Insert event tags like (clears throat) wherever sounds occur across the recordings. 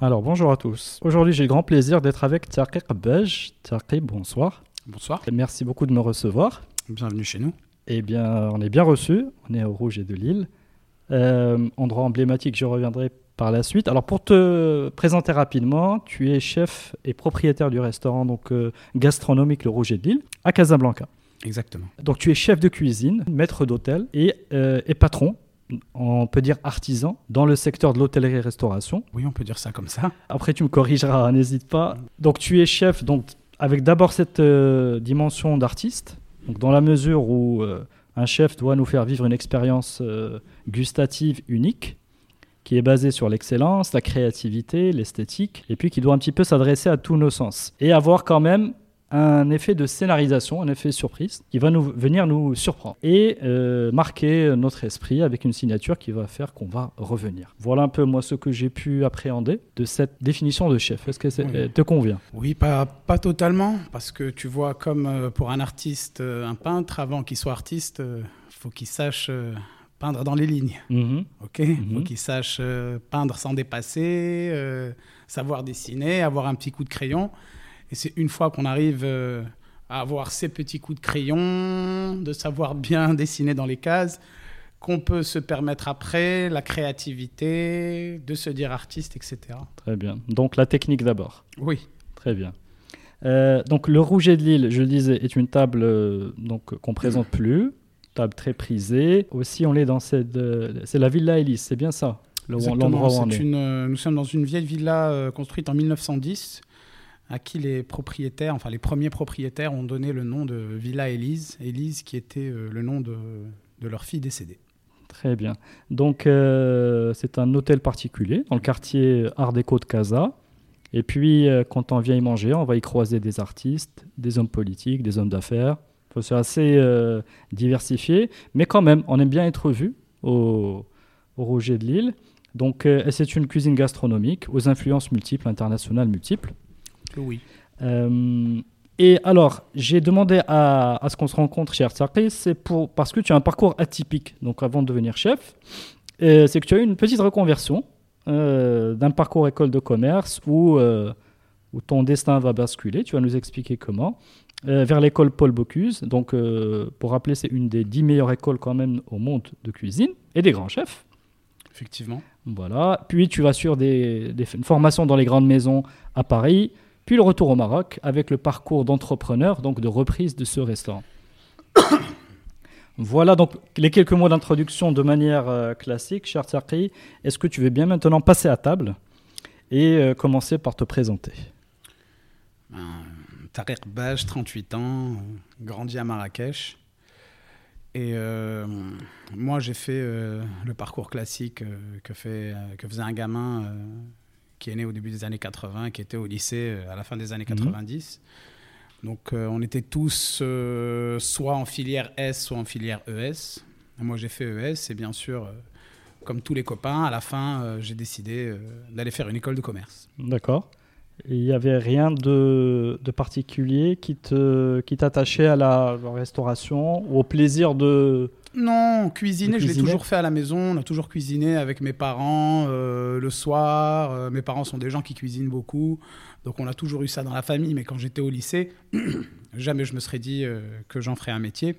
Alors bonjour à tous. Aujourd'hui j'ai le grand plaisir d'être avec Tarek Bej. Tarek, bonsoir. Bonsoir. Merci beaucoup de me recevoir. Bienvenue chez nous. Eh bien, on est bien reçu. On est au Rouge et de Lille. Euh, endroit emblématique, je reviendrai par la suite. Alors, pour te présenter rapidement, tu es chef et propriétaire du restaurant donc, euh, gastronomique Le Rouge et de Lille à Casablanca. Exactement. Donc, tu es chef de cuisine, maître d'hôtel et, euh, et patron on peut dire artisan dans le secteur de l'hôtellerie-restauration. Oui, on peut dire ça comme ça. Après, tu me corrigeras, (laughs) n'hésite pas. Donc, tu es chef, donc avec d'abord cette euh, dimension d'artiste, donc dans la mesure où euh, un chef doit nous faire vivre une expérience euh, gustative unique, qui est basée sur l'excellence, la créativité, l'esthétique, et puis qui doit un petit peu s'adresser à tous nos sens et avoir quand même un effet de scénarisation, un effet surprise qui va nous venir nous surprendre et euh, marquer notre esprit avec une signature qui va faire qu'on va revenir. Voilà un peu moi ce que j'ai pu appréhender de cette définition de chef. Est-ce que ça Oui. te convient? Oui, pas, pas totalement, parce que tu vois, comme euh, pour un artiste, euh, un peintre, avant qu'il soit artiste, il faut qu'il sache peindre dans les lignes. Mhm. Ok? Il faut qu'il sache peindre sans dépasser, euh, savoir dessiner, avoir un petit coup de crayon. Et c'est une fois qu'on arrive euh, à avoir ces petits coups de crayon, de savoir bien (laughs) dessiner dans les cases, qu'on peut se permettre après la créativité, de se dire artiste, etc. Très bien. Donc la technique d'abord. Oui. Très bien. Euh, donc le Rouget de Lille, je le disais, est une table euh, donc qu'on présente plus, table très prisée. Aussi, on est dans cette, euh, c'est la Villa Elise, c'est bien ça, Exactement, l'endroit où on est. une, nous sommes dans une vieille villa construite en 1910 à qui les propriétaires, enfin les premiers propriétaires ont donné le nom de Villa Élise, Élise qui était euh, le nom de, leur fille décédée. Très bien. Donc euh, c'est un hôtel particulier dans le quartier Art déco de Casa. Et puis euh, quand on vient y manger, on va y croiser des artistes, des hommes politiques, des hommes d'affaires. Faut- C'est assez diversifié, mais quand même, on aime bien être vu au, au Roger de Lille. Donc c'est une cuisine gastronomique aux influences multiples, internationales multiples. Oui. Euh, et alors, j'ai demandé à, à ce qu'on se rencontre chez Artsarki, c'est pour, parce que tu as un parcours atypique. Donc, avant de devenir chef, c'est que tu as eu une petite reconversion euh, d'un parcours école de commerce où, euh, où ton destin va basculer. Tu vas nous expliquer comment. euh, vers l'école Paul Bocuse. Donc, pour rappeler, c'est une des dix meilleures écoles quand même au monde de cuisine et des grands chefs. Effectivement. Voilà. Puis tu vas sur des, des- une formation dans les grandes maisons à Paris, puis le retour au Maroc avec le parcours d'entrepreneur, donc de reprise de ce restaurant. (coughs) voilà donc les quelques mots d'introduction de manière euh, classique. Cher Tsarki, est-ce que tu veux bien maintenant passer à table et euh, commencer par te présenter? Ben, Tariq Baj, 38 ans, grandi à Marrakech. Et euh, moi, j'ai fait le parcours classique que, fait, que faisait un gamin qui est né au début des années 80, qui était au lycée euh, à la fin des années Mhm. 90. Donc, euh, on était tous euh, soit en filière S, soit en filière ES. Moi, j'ai fait ES et bien sûr, euh, comme tous les copains, à la fin, j'ai décidé d'aller faire une école de commerce. D'accord. Il n'y avait rien de, de particulier qui te qui t'attachait à la, la restauration ou au plaisir de Non, cuisiner, je l'ai toujours fait à la maison. On a toujours cuisiné avec mes parents euh, le soir. Euh, mes parents sont des gens qui cuisinent beaucoup. Donc on a toujours eu ça dans la famille. Mais quand j'étais au lycée, (clears throat) jamais je me serais dit euh, que j'en ferais un métier.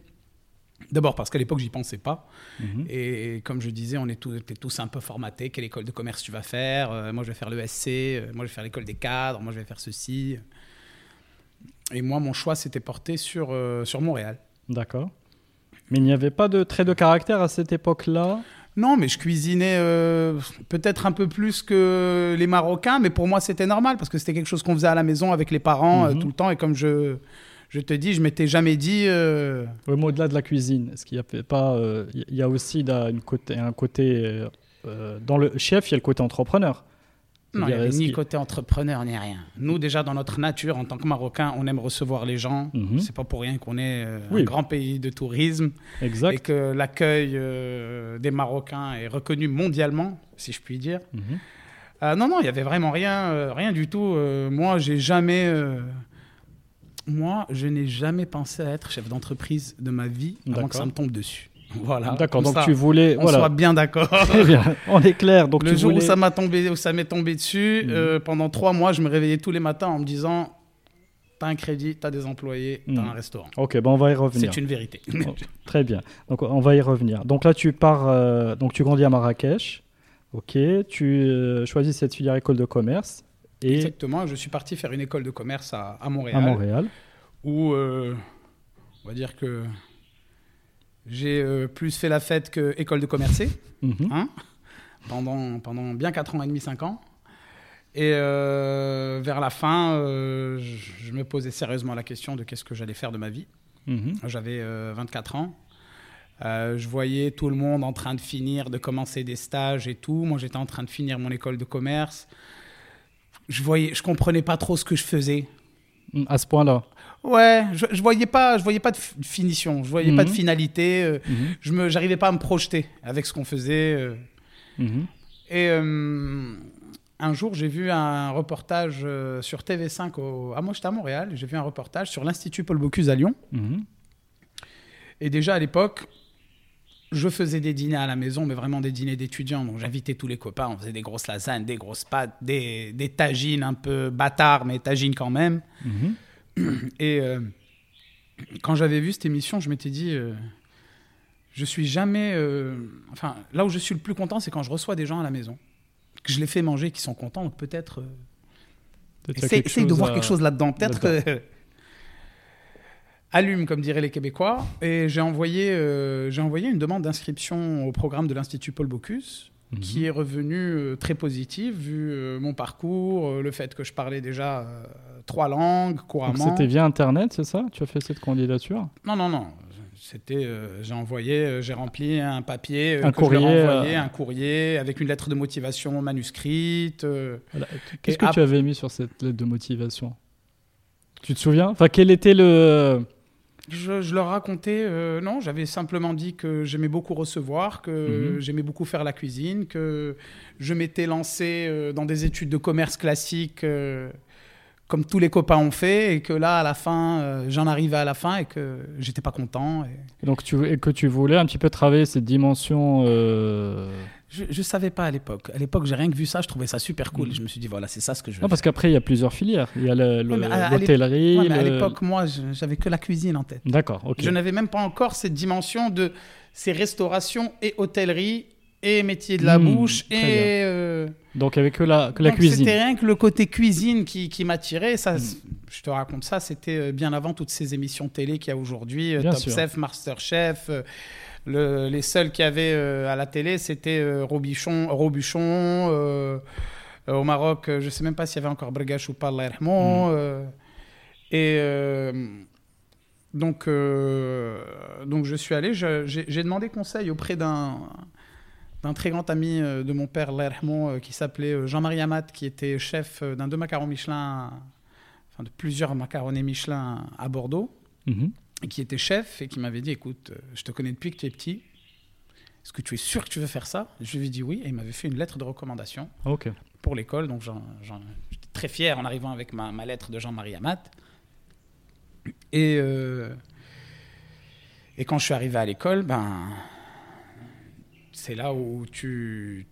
D'abord parce qu'à l'époque, j'y pensais pas. Mhm. Et comme je disais, on est tous, était tous un peu formatés. Quelle école de commerce tu vas faire? Moi, je vais faire l'ESC. moi, je vais faire l'école des cadres. Moi, je vais faire ceci. Et moi, mon choix s'était porté sur, sur Montréal. D'accord. Mais il n'y avait pas de trait de caractère à cette époque-là? Non, mais je cuisinais euh, peut-être un peu plus que les Marocains, mais pour moi c'était normal parce que c'était quelque chose qu'on faisait à la maison avec les parents euh, Mhm. tout le temps. Et comme je, je te dis, je m'étais jamais dit. euh, mais au-delà de la cuisine, est-ce qu'il y a pas, il y a aussi là, une côté, un côté dans le chef, il y a le côté entrepreneur. Non, il n'y avait ni côté entrepreneur ni rien. Nous, déjà, dans notre nature, en tant que Marocains, on aime recevoir les gens. Mhm. C'est pas pour rien qu'on est euh, Oui. un grand pays de tourisme et Exact. que l'accueil euh, des Marocains est reconnu mondialement, si je puis dire. Mhm. Euh, non, non, il y avait vraiment rien, rien du tout. Moi, j'ai jamais, moi, je n'ai jamais pensé à être chef d'entreprise de ma vie avant que ça me tombe dessus. Voilà. D'accord. Donc tu voulais, on voilà. soit bien d'accord. (laughs) On est clair. Donc le tu jour voulais. où ça m'a tombé, où ça m'est tombé dessus, Mhm. euh, pendant trois mois, je me réveillais tous les matins en me disant, t'as un crédit, t'as des employés, t'as Mhm. un restaurant. Ok, ben on va y revenir. C'est une vérité. (laughs) Oh, Très bien. Donc on va y revenir. Donc là tu pars, euh, donc tu grandis à Marrakech. Ok. Tu euh, choisis cette filière école de commerce et Exactement. Je suis parti faire une école de commerce à, à Montréal, à Montréal. où on va dire que j'ai euh, plus fait la fête que école de commerce. Mhm. hein, pendant, pendant bien 4 ans et demi, 5 ans. Et euh, vers la fin, euh, je, me posais sérieusement la question de qu'est-ce que j'allais faire de ma vie. Mhm. J'avais euh, 24 ans. Je voyais tout le monde en train de finir, de commencer des stages et tout. Moi, j'étais en train de finir mon école de commerce. Je voyais, je comprenais pas trop ce que je faisais. Mm, À ce point-là. Ouais, je, je voyais pas, je voyais pas de finition, je voyais pas de Mhm. finalité. euh, Mhm. je me, j'arrivais pas à me projeter avec ce qu'on faisait. euh. Mhm. Et euh, un jour, j'ai vu un reportage sur TV5 au, à moi, j'étais à Montréal. J'ai vu un reportage sur l'Institut Paul Bocuse à Lyon. Et déjà à l'époque, je faisais des dîners à la maison, mais vraiment des dîners d'étudiants. Donc j'invitais tous les copains, on faisait des grosses lasagnes, des grosses pâtes, des, des tagines un peu bâtards, mais tagines quand même. (clears throat) Et euh, quand j'avais vu cette émission, je m'étais dit, euh, je suis jamais. euh, enfin, là où je suis le plus content, c'est quand je reçois des gens à la maison, que je les fais manger, qui sont contents. Donc peut-être. essaye de voir à- quelque chose là-dedans. Peut-être. allume, comme diraient les Québécois. Et j'ai envoyé, j'ai envoyé une demande d'inscription au programme de l'Institut Paul Bocuse Mhm. qui est revenu euh, très positif vu euh, mon parcours, euh, le fait que je parlais déjà trois langues couramment. c'était via Internet, c'est ça? Tu as fait cette candidature? Non, non, non. C'était, euh, j'ai envoyé, euh, j'ai rempli un papier, euh, Un que je courrier, envoyé, euh, un courrier avec une lettre de motivation manuscrite. Voilà. Qu'est-ce que ap- tu avais mis sur cette lettre de motivation? Tu te souviens? Enfin, quel était le. Je, je leur racontais, euh, non, j'avais simplement dit que j'aimais beaucoup recevoir, que Mhm. j'aimais beaucoup faire la cuisine, que je m'étais lancé euh, dans des études de commerce classiques euh, comme tous les copains ont fait, et que là, à la fin, euh, j'en arrivais à la fin et que j'étais pas content. et- Donc, tu, et que tu voulais un petit peu travailler cette dimension. euh, Je, je savais pas à l'époque. À l'époque, j'ai rien que vu ça, je trouvais ça super cool. Mhm. Je me suis dit, voilà, c'est ça ce que je veux Non, parce qu'après, il y a plusieurs filières. Il y a Ouais, à- l'hôtellerie. Ouais, mais à le- l'époque, moi, j'avais que la cuisine en tête. D'accord, ok. Je n'avais même pas encore cette dimension de ces restaurations et hôtellerie et métier de la Hmm, bouche et euh, Donc, avec que la, que la donc cuisine. C'était rien que le côté cuisine qui, qui m'attirait. Ça, Hmm. je te raconte ça, c'était euh, bien avant toutes ces émissions télé qu'il y a aujourd'hui, euh, Top sûr. Chef, Masterchef. euh, le- les seuls qu'il y avait à la télé, c'était Robichon, Robuchon. euh, au Maroc, je sais même pas s'il y avait encore Bregache ou pas, Allah Hmm. euh, et donc, donc je suis allé, j'ai demandé conseil auprès d'un d'un très grand ami euh, de mon père, yarhamou, euh, qui s'appelait euh, Jean-Marie Amat, qui était chef d'un deux macarons Michelin, enfin de plusieurs macaronnés Michelin à Bordeaux, Mhm. et qui était chef et qui m'avait dit, écoute, je te connais depuis que tu es petit, est-ce que tu es sûr que tu veux faire ça? Je lui ai dit oui, et il m'avait fait une lettre de recommandation Ok. pour l'école. Donc j'étais très fier en arrivant avec ma, ma lettre de Jean-Marie Amat. Et, euh, et quand je suis arrivé à l'école, ben, c'est là où tu...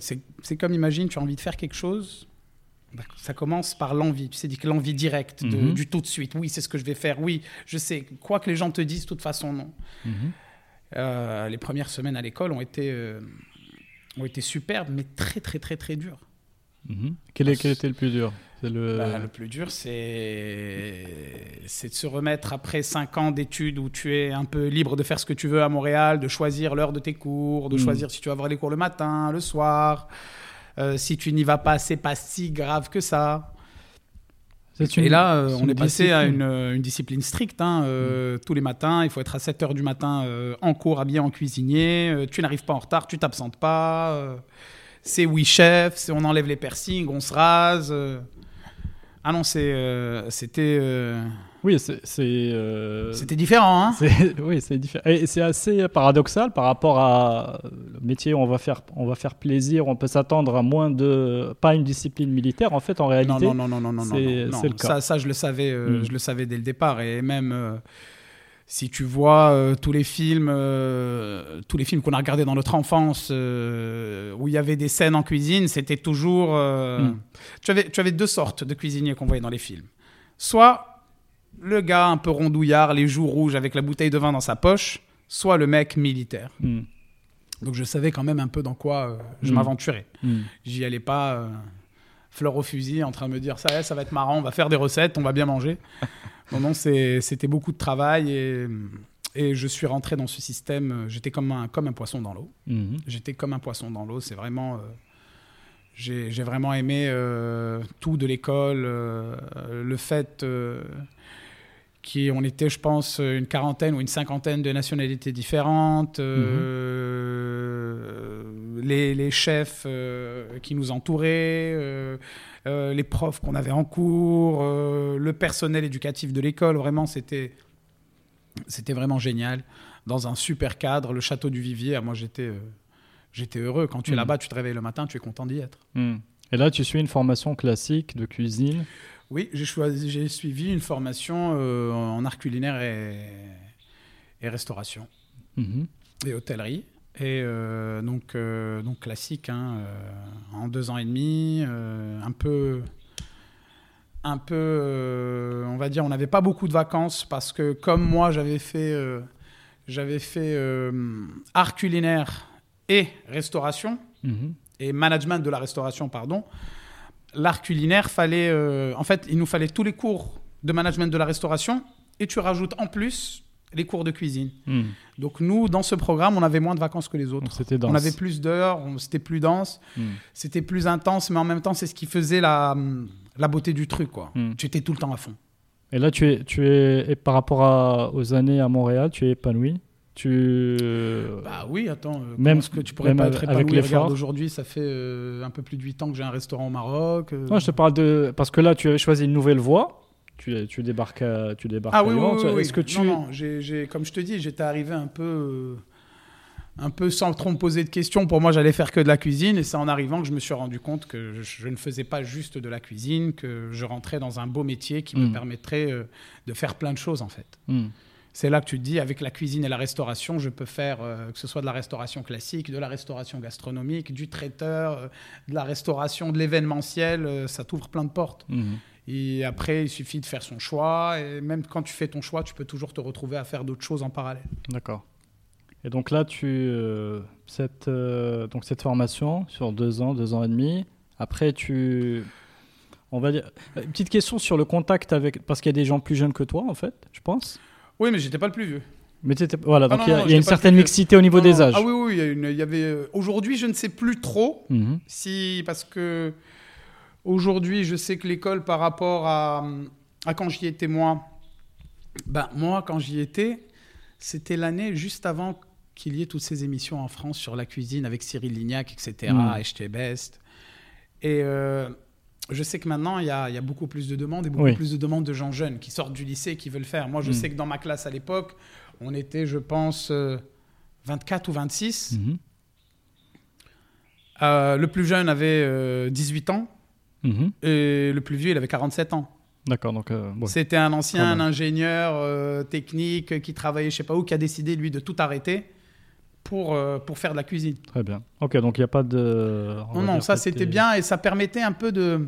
c'est comme, imagine, tu as envie de faire quelque chose. Ça commence par l'envie. Tu sais, dit que l'envie directe, de- Mhm. du tout de suite. Oui, c'est ce que je vais faire. Oui, je sais. Quoi que les gens te disent, de toute façon, non. Mhm. Euh, les premières semaines à l'école ont été, euh, ont été superbes, mais très, très, très, très dures. Mhm. Quel, est, quel était le plus dur? Le... Bah, le plus dur, c'est c'est de se remettre après 5 ans d'études où tu es un peu libre de faire ce que tu veux à Montréal, de choisir l'heure de tes cours, de Mm. choisir si tu vas avoir les cours le matin, le soir. Euh, si tu n'y vas pas, c'est pas si grave que ça. C'est une- Et là, euh, on est passé à discipline. une, une discipline stricte. hein, euh, Tous les matins, il faut être à 7 heures du matin euh, en cours, habillé en cuisinier. Euh, tu n'arrives pas en retard, tu t'absentes pas. C'est oui chef, on enlève les piercings, on se rase. euh. Ah non, c'est, euh, c'était, euh, Oui, c'est... c'était différent. Hein (laughs) Oui, c'est différent. Et c'est assez paradoxal par rapport à le métier où on va faire, on va faire plaisir, on peut s'attendre à moins de... Pas une discipline militaire, en fait, en réalité. non, non, non, non, non, non, le cas. Ça, ça, je le savais, euh, Mm. je le savais dès le départ. Et même si tu vois euh, tous les films, euh, tous les films qu'on a regardés dans notre enfance, euh, où il y avait des scènes en cuisine, c'était toujours. euh, Mm. tu, avais, tu avais deux sortes de cuisiniers qu'on voyait dans les films. Soit le gars un peu rondouillard, les joues rouges avec la bouteille de vin dans sa poche, soit le mec militaire. Mm. Donc je savais quand même un peu dans quoi je Mm. m'aventurais. Mm. J'y allais pas fleur au fusil en train de me dire ça, ça va être marrant, on va faire des recettes, on va bien manger. Non, c'était beaucoup de travail et, et je suis rentré dans ce système. J'étais comme un, comme un poisson dans l'eau. Mhm. J'étais comme un poisson dans l'eau. C'est vraiment. euh, j'ai vraiment aimé euh, tout de l'école, euh, le fait qu'on était, je pense, une quarantaine ou une cinquantaine de nationalités différentes, euh, les, les chefs qui nous entouraient, euh, les profs qu'on avait en cours, euh, le personnel éducatif de l'école. Vraiment, c'était c'était vraiment génial. Dans un super cadre, le château du Vivier. Moi, j'étais euh, j'étais heureux. Quand tu es Mhm. là-bas, tu te réveilles le matin, tu es content d'y être. Mm. Et là, tu suis une formation classique de cuisine. Oui, j'ai choisi, j'ai suivi une formation en art culinaire et, et restauration Mhm. et hôtellerie. Et euh, donc, euh, donc classique, hein, euh, en deux ans et demi, un peu, un peu, on va dire, on n'avait pas beaucoup de vacances parce que comme moi, j'avais fait, j'avais fait art culinaire et restauration Mhm. et management de la restauration, pardon. L'art culinaire, fallait, en fait, il nous fallait tous les cours de management de la restauration et tu rajoutes en plus les cours de cuisine. Mm. Donc nous, dans ce programme, on avait moins de vacances que les autres. dense. On avait plus d'heures, c'était plus dense, Mm. c'était plus intense, mais en même temps, c'est ce qui faisait la, la beauté du truc. Quoi. Mm. Tu étais tout le temps à fond. Et là, tu es, tu es, et par rapport à- aux années à Montréal, tu es épanoui? Tu. Bah oui, attends, euh, Même- est-ce que tu pourrais pas être avec épanoui? Regarde, aujourd'hui, ça fait euh, un peu plus de 8 ans que j'ai un restaurant au Maroc. euh. Non, je te parle de parce que là, tu avais choisi une nouvelle voie. Tu, tu débarques, à, tu débarques. Ah oui, oui, oui, Est-ce que tu Non, non, j'ai, j'ai- comme je te dis, j'étais arrivé un peu, euh, un peu sans trop me poser de questions. Pour moi, j'allais faire que de la cuisine, et c'est en arrivant que je me suis rendu compte que je, je ne faisais pas juste de la cuisine, que je rentrais dans un beau métier qui me Mm. permettrait euh, de faire plein de choses, en fait. Hmm. C'est là que tu te dis, avec la cuisine et la restauration, je peux faire euh, que ce soit de la restauration classique, de la restauration gastronomique, du traiteur, euh, de la restauration, de l'événementiel, euh, ça t'ouvre plein de portes. Mhm. Et après, il suffit de faire son choix. Et même quand tu fais ton choix, tu peux toujours te retrouver à faire d'autres choses en parallèle. D'accord. Et donc là, tu euh, cette euh, donc cette formation sur deux ans, deux ans et demi. Après, tu on va dire une petite question sur le contact avec parce qu'il y a des gens plus jeunes que toi en fait, je pense. Oui, mais j'étais pas le plus vieux. Mais voilà, Ah donc non, il y a, non, il y a une certaine mixité au niveau Non, des âges. Ah oui, oui, il y, a une- il y avait. euh, Aujourd'hui, je ne sais plus trop Mhm. si. Parce que. Aujourd'hui, je sais que l'école, par rapport à, à quand j'y étais moi. Ben, moi, quand j'y étais, c'était l'année juste avant qu'il y ait toutes ces émissions en France sur la cuisine avec Cyril Lignac, etc., Mm. HT Best. Et euh, je sais que maintenant, il y a, il y a beaucoup plus de demandes et beaucoup Oui. plus de demandes de gens jeunes qui sortent du lycée et qui veulent faire. Moi, je Mm. sais que dans ma classe à l'époque, on était, je pense, euh, 24 ou 26. Mhm. Euh, le plus jeune avait euh, 18 ans Mhm. et le plus vieux, il avait 47 ans. D'accord, donc euh, ouais. C'était un ancien un ingénieur euh, technique qui travaillait je sais pas où, qui a décidé, lui, de tout arrêter pour, euh, pour faire de la cuisine. très bien. Ok, donc il n'y a pas de. on Non, non, ça c'était bien et ça permettait un peu de.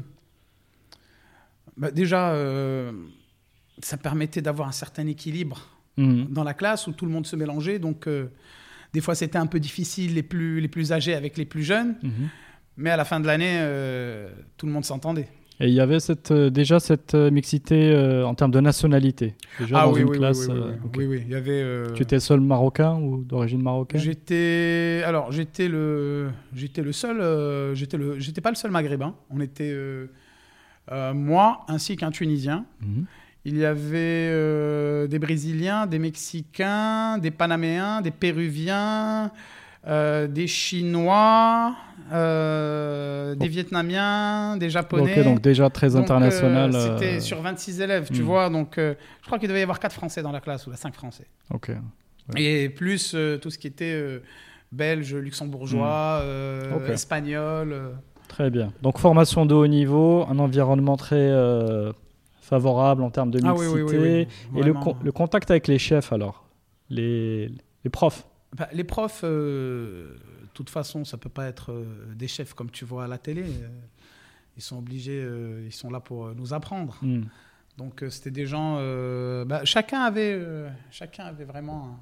Bah, déjà, ça permettait d'avoir un certain équilibre Mhm. dans la classe où tout le monde se mélangeait. Donc, des fois, c'était un peu difficile, les plus, les plus âgés avec les plus jeunes. Mhm. Mais à la fin de l'année, euh, tout le monde s'entendait. Et il y avait cette, euh, déjà cette euh, mixité euh, en termes de nationalité. Déjà ah dans oui, une oui, classe. oui, oui, oui, ok. oui, oui. Il y avait. euh, Tu étais seul marocain ou d'origine marocaine? J'étais alors j'étais le j'étais le seul euh, j'étais le j'étais pas le seul maghrébin. On était moi ainsi qu'un Tunisien. Mhm. Il y avait des Brésiliens, des Mexicains, des Panaméens, des Péruviens, euh, des Chinois, euh, des Vietnamiens, des Japonais. Ok, donc déjà très Donc, international. euh, C'était euh, sur 26 élèves, tu hmm. vois. Donc, euh, je crois qu'il devait y avoir 4 Français dans la classe, ou 5 Français. Ok. Et plus euh, tout ce qui était euh, belge, luxembourgeois, euh, Hmm. Espagnol. euh. Très bien. Donc formation de haut niveau, un environnement très euh, favorable en termes de Ah mixité. oui, oui, oui, oui, Et le, vraiment. con- le contact avec les chefs alors? Les, les profs? Bah, les profs, euh, de toute façon, ça peut pas être euh, des chefs comme tu vois à la télé. euh, ils sont obligés, euh, ils sont là pour nous apprendre. Hmm. Donc c'était des gens. bah, chacun avait, chacun avait vraiment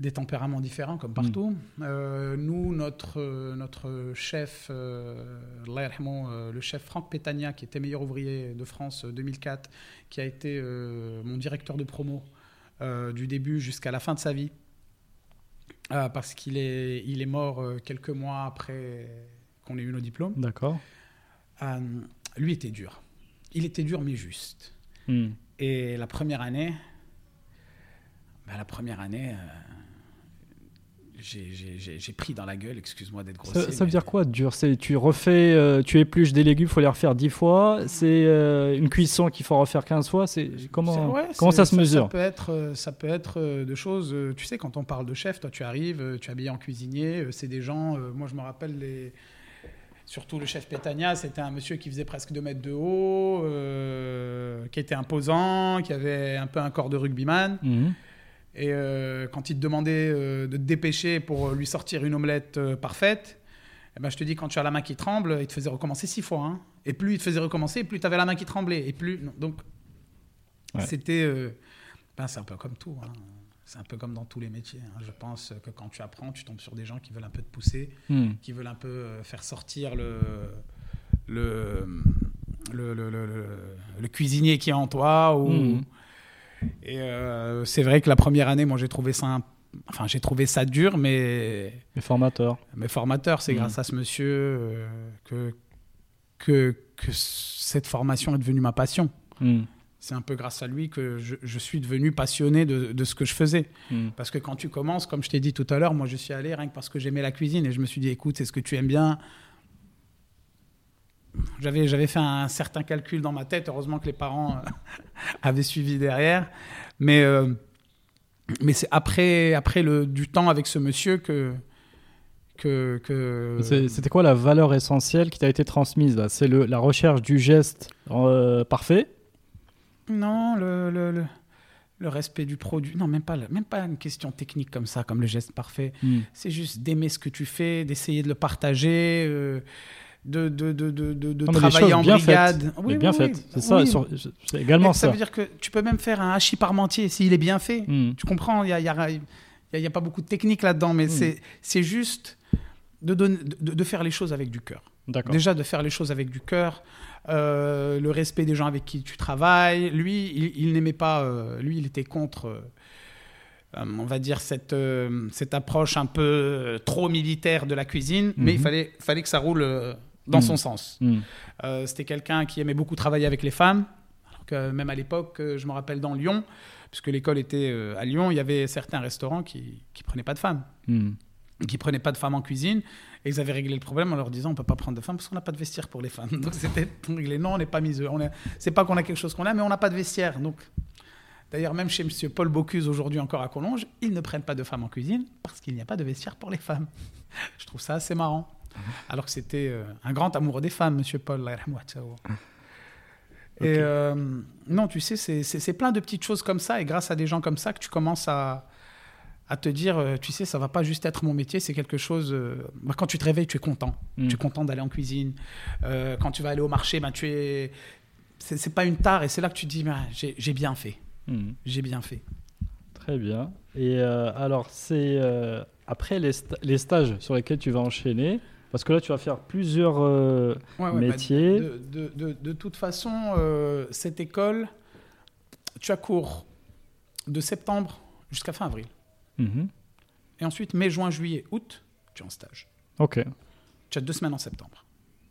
des tempéraments différents comme partout. Euh, nous, notre notre chef, le chef Franck Pétania, qui était meilleur ouvrier de France euh, 2004, qui a été mon directeur de promo du début jusqu'à la fin de sa vie, euh, parce qu'il est il est mort euh, quelques mois après qu'on ait eu nos diplômes. D'accord. Euh, lui était dur. Il était dur mais juste. Hmm. Et la première année, bah, la première année, euh, j'ai- pris dans la gueule, excuse-moi d'être grossier. Ça, ça veut dire quoi dur? C'est tu refais, euh, tu épluches des légumes, faut les refaire 10 fois. C'est euh, une cuisson qu'il faut refaire 15 fois. C'est comment ouais, comment ça se mesure? ça peut être, euh, ça peut être de choses. Tu sais, quand on parle de chef, toi, tu arrives, tu es habillé en cuisinier. C'est des gens. euh, moi, je me rappelle les. Surtout le chef Pétania, c'était un monsieur qui faisait presque 2 mètres de haut, qui était imposant, qui avait un peu un corps de rugbyman. Mhm. Et euh, quand il te demandait euh, de te dépêcher pour lui sortir une omelette euh, parfaite, eh ben, je te dis, quand tu as la main qui tremble, il te faisait recommencer six fois. hein. Et plus il te faisait recommencer, plus tu avais la main qui tremblait. Et plus. non, donc, Ouais. c'était. euh, ben, c'est un peu comme tout. hein. C'est un peu comme dans tous les métiers. hein. Je pense que quand tu apprends, tu tombes sur des gens qui veulent un peu te pousser, Hmm. qui veulent un peu euh, faire sortir le. Le, le, le, le- le- le cuisinier qui est en toi ou, Mhm. Et euh, c'est vrai que la première année, moi, j'ai trouvé ça, un- enfin, j'ai trouvé ça dur, mais Les formateurs. mes formateurs, c'est Mhm. grâce à ce monsieur euh, que, que que cette formation est devenue ma passion. Hmm. C'est un peu grâce à lui que je, je suis devenu passionné de, de ce que je faisais. Hmm. Parce que quand tu commences, comme je t'ai dit tout à l'heure, moi, je suis allé rien que parce que j'aimais la cuisine et je me suis dit, écoute, c'est ce que tu aimes bien. J'avais, j'avais fait un certain calcul dans ma tête. Heureusement que les parents euh, (laughs) avaient suivi derrière. Mais, euh, mais c'est après, après le, du temps avec ce monsieur que. que, que C'était quoi la valeur essentielle qui t'a été transmise là? C'est le- la recherche du geste euh, parfait? Non, le, le, le, le respect du produit. Non, même pas, même pas une question technique comme ça, comme le geste parfait. Hmm. C'est juste d'aimer ce que tu fais, d'essayer de le partager, euh, de, de, de, de, Non, travailler en bien brigade. faites. Oui, oui, bien oui. faites. C'est ça, c'est également ça ça. veut dire que tu peux même faire un hachis parmentier s'il est bien fait. Hmm. Tu comprends Il n'y a, y a, y a- il y a pas beaucoup de technique là-dedans, mais Mm. c'est juste de, donner, de, de faire les choses avec du cœur. D'accord. Déjà, de faire les choses avec du cœur, euh, le respect des gens avec qui tu travailles. Lui, il, il n'aimait pas, euh, lui, il était contre, euh, on va dire, cette, cette approche un peu trop militaire de la cuisine, mais il Mhm. fallait, fallait que ça roule dans Mhm. son sens. Hmm. Euh, C'était quelqu'un qui aimait beaucoup travailler avec les femmes. Alors que même à l'époque, euh, je me rappelle dans Lyon, puisque l'école était euh, à Lyon, il y avait certains restaurants qui ne prenaient pas de femmes Hmm. qui prenaient pas de femmes en cuisine et ils avaient réglé le problème en leur disant on peut pas prendre de femmes parce qu'on n'a pas de vestiaire pour les femmes (laughs) donc c'était réglé non on n'est pas miseux c'est pas qu'on a quelque chose qu'on a mais on n'a pas de vestiaire donc d'ailleurs même chez monsieur Paul Bocuse aujourd'hui encore à Collonges ils ne prennent pas de femmes en cuisine parce qu'il n'y a pas de vestiaire pour les femmes (laughs) je trouve ça assez marrant alors que c'était euh, un grand amoureux des femmes monsieur Paul tchaou. et euh, non tu sais c'est- plein de petites choses comme ça et grâce à des gens comme ça que tu commences à à te dire, euh, tu sais, ça va pas juste être mon métier, c'est quelque chose. euh, bah, quand tu te réveilles, tu es content. Mm. Tu es content d'aller en cuisine. Euh, quand tu vas aller au marché, ben, tu es. C'est pas une tare et c'est là que tu te dis, ben, j'ai bien fait. Hmm. J'ai bien fait. Très bien. Et alors, c'est après les stages sur lesquels tu vas enchaîner, Parce que là, tu vas faire plusieurs euh, Ouais, ouais, bah, métiers. de, de- de- de toute façon, euh, cette école, tu as cours de septembre jusqu'à fin avril. Mhm. Et ensuite, mai, juin, juillet, août, tu es en stage. Ok, Tu as deux semaines en septembre.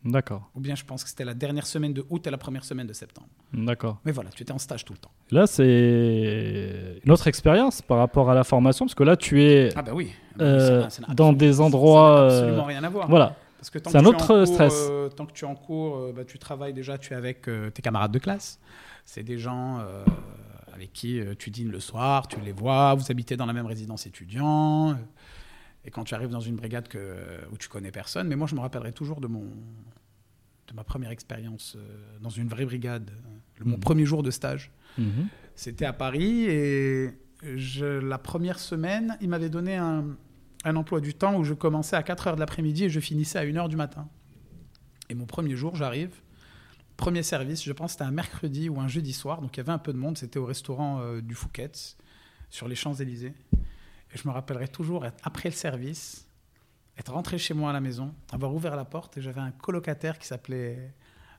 d'accord, Ou bien je pense que c'était la dernière semaine de août et la première semaine de septembre. d'accord. Mais voilà, tu étais en stage tout le temps. Là, c'est une autre expérience par rapport à la formation, parce que là, tu es Ah bah oui. Euh, Ça ça dans absolument- des ça endroits, absolument euh, rien à voir. voilà. C'est un autre cours, stress. euh, tant que tu es en cours, euh, bah, tu travailles déjà, tu es avec euh, tes camarades de classe. C'est des gens avec qui tu dînes le soir, tu les vois, vous habitez dans la même résidence étudiant. et quand tu arrives dans une brigade que, où tu connais personne, mais moi je me rappellerai toujours de, mon, de ma première expérience dans une vraie brigade, mon Mhm. premier jour de stage. Mhm. C'était à Paris et je, la première semaine, il m'avait donné un, un emploi du temps où je commençais à 4 heures de l'après-midi et je finissais à 1 heure du matin. Et mon premier jour, j'arrive, premier service, je pense que c'était un mercredi ou un jeudi soir, donc il y avait un peu de monde, c'était au restaurant euh, du Fouquet's sur les Champs-Élysées. Et je me rappellerai toujours, être après le service, être rentré chez moi à la maison, avoir ouvert la porte et j'avais un colocataire qui s'appelait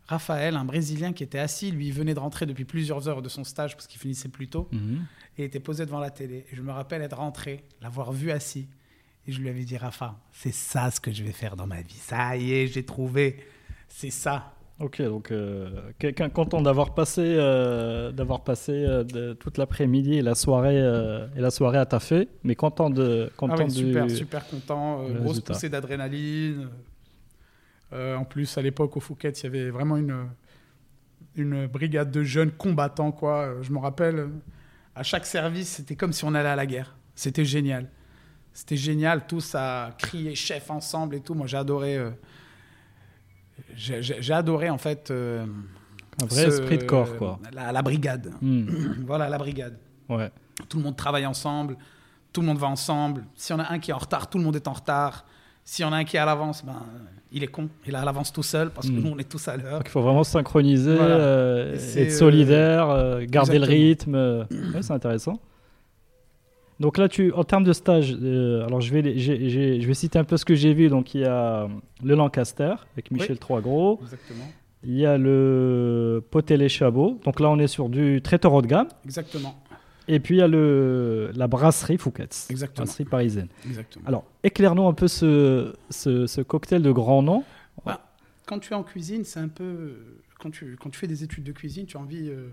Raphaël, un Brésilien qui était assis. Lui, il venait de rentrer depuis plusieurs heures de son stage parce qu'il finissait plus tôt Mhm. et était posé devant la télé. Et je me rappelle être rentré, l'avoir vu assis. Et je lui avais dit, Rafa, c'est ça ce que je vais faire dans ma vie. Ça y est, j'ai trouvé. C'est ça. Ok, donc euh, quelqu'un content d'avoir passé, euh, d'avoir passé euh, de- toute l'après-midi et la soirée euh, et la soirée à taffer, mais content de Ah content oui, du. super, super content. grosse résultat. poussée d'adrénaline. En plus, à l'époque, au Fouquet, il y avait vraiment une, une brigade de jeunes combattants. Quoi. Je me rappelle, à chaque service, c'était comme si on allait à la guerre. C'était génial. C'était génial, tous à crier chef ensemble et tout. Moi, j'ai adoré. euh, j'ai j'ai- j'ai adoré, en fait. euh, Un vrai ce- esprit de corps, quoi. La, la brigade. Hmm, (clears throat) voilà, la brigade. Ouais. Tout le monde travaille ensemble, tout le monde va ensemble. Si on a un qui est en retard, tout le monde est en retard. Si on a un qui est à l'avance, ben, il est con. Il est à l'avance tout seul parce que Mm. nous, on est tous à l'heure. Il faut vraiment synchroniser, Voilà. euh, être solidaire, euh, garder le rythme. ouais, c'est intéressant. Donc là, tu, en termes de stage, euh, alors je vais, je vais citer un peu ce que j'ai vu. Donc il y a le Lancaster avec Michel Troisgros. Exactement. Il y a le Potelé Chabot. Donc là, on est sur du traiteur haut de gamme. Exactement. Et puis il y a le, la brasserie Fouquet's, Exactement. brasserie parisienne. Exactement. Alors, éclaire-nous un peu ce, ce, ce cocktail de grand nom. Quand tu es en cuisine, c'est un peu. Quand tu, quand tu fais des études de cuisine, tu as envie. euh,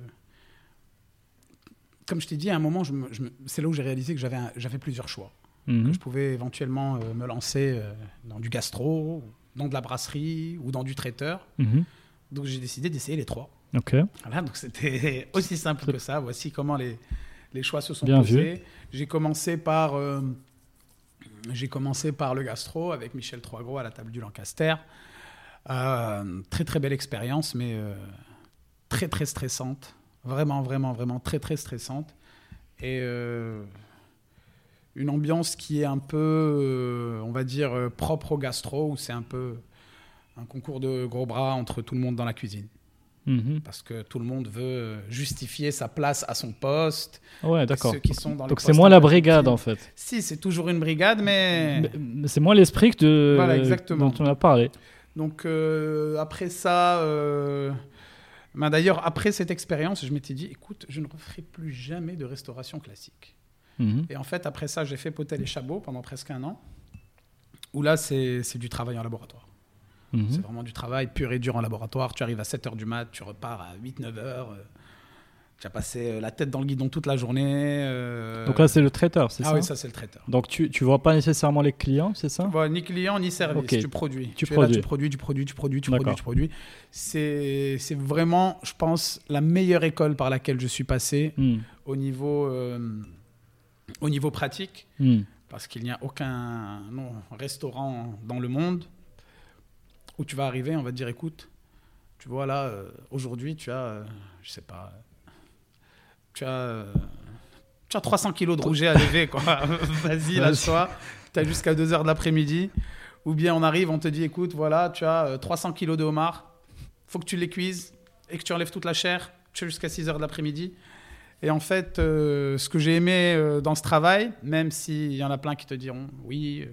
Comme je t'ai dit, à un moment, je me- je me- c'est là où j'ai réalisé que j'avais plusieurs choix. Mhm. que je pouvais éventuellement euh, me lancer euh, dans du gastro, dans de la brasserie ou dans du traiteur. Mhm. Donc j'ai décidé d'essayer les trois. Ok. Voilà, donc c'était (laughs) aussi simple que ça. Voici comment les, les choix se sont Bien posés. J'ai commencé par euh, j'ai commencé par le gastro avec Michel Troisgros à la table du Lancaster. Euh, très très belle expérience, mais euh, très très stressante. Vraiment vraiment vraiment très très stressante. Et euh, une ambiance qui est un peu, euh, on va dire, euh, propre au gastro, où c'est un peu un concours de gros bras entre tout le monde dans la cuisine Mhm. parce que tout le monde veut justifier sa place à son poste. Ouais, d'accord. Ceux qui sont dans les Donc c'est moins la brigade en fait. Si, c'est toujours une brigade, mais... Mais- mais C'est moins l'esprit de Voilà, dont on a parlé. Donc euh, après ça, euh, ben, d'ailleurs après cette expérience, je m'étais dit, écoute, je ne referai plus jamais de restauration classique. Mhm. Et en fait, après ça, j'ai fait Potel et Chabot pendant presque un an, où là, c'est c'est du travail en laboratoire. Mhm. C'est vraiment du travail pur et dur en laboratoire. Tu arrives à 7h du mat, tu repars à 8-9h. Tu as passé euh, la tête dans le guidon toute la journée. euh, Donc là, c'est le traiteur, c'est ah ça oui, ça c'est le traiteur. Donc tu tu vois pas nécessairement les clients, c'est ça? Voilà, ni client ni service, Ok. tu produis. Tu là, produis. tu produis, tu produis, tu produis, tu produis, tu produis. C'est vraiment, je pense, la meilleure école par laquelle je suis passé Mhm. au niveau, euh, au niveau pratique, Mhm. parce qu'il n'y a aucun non, restaurant dans le monde où tu vas arriver, on va te dire, écoute, tu vois là, euh, aujourd'hui, tu as, je sais pas, tu as, euh, tu as 300 kilos de rouget à lever, quoi. (laughs) Vas-y, lâche-toi. Tu as jusqu'à 2 heures de l'après-midi. Ou bien on arrive, on te dit, écoute, voilà, tu as euh, 300 kilos de homard, faut que tu les cuises et que tu enlèves toute la chair. Tu as jusqu'à 6 heures de l'après-midi. Et en fait, euh, ce que j'ai aimé euh, dans ce travail, même s'il y en a plein qui te diront, oui, euh,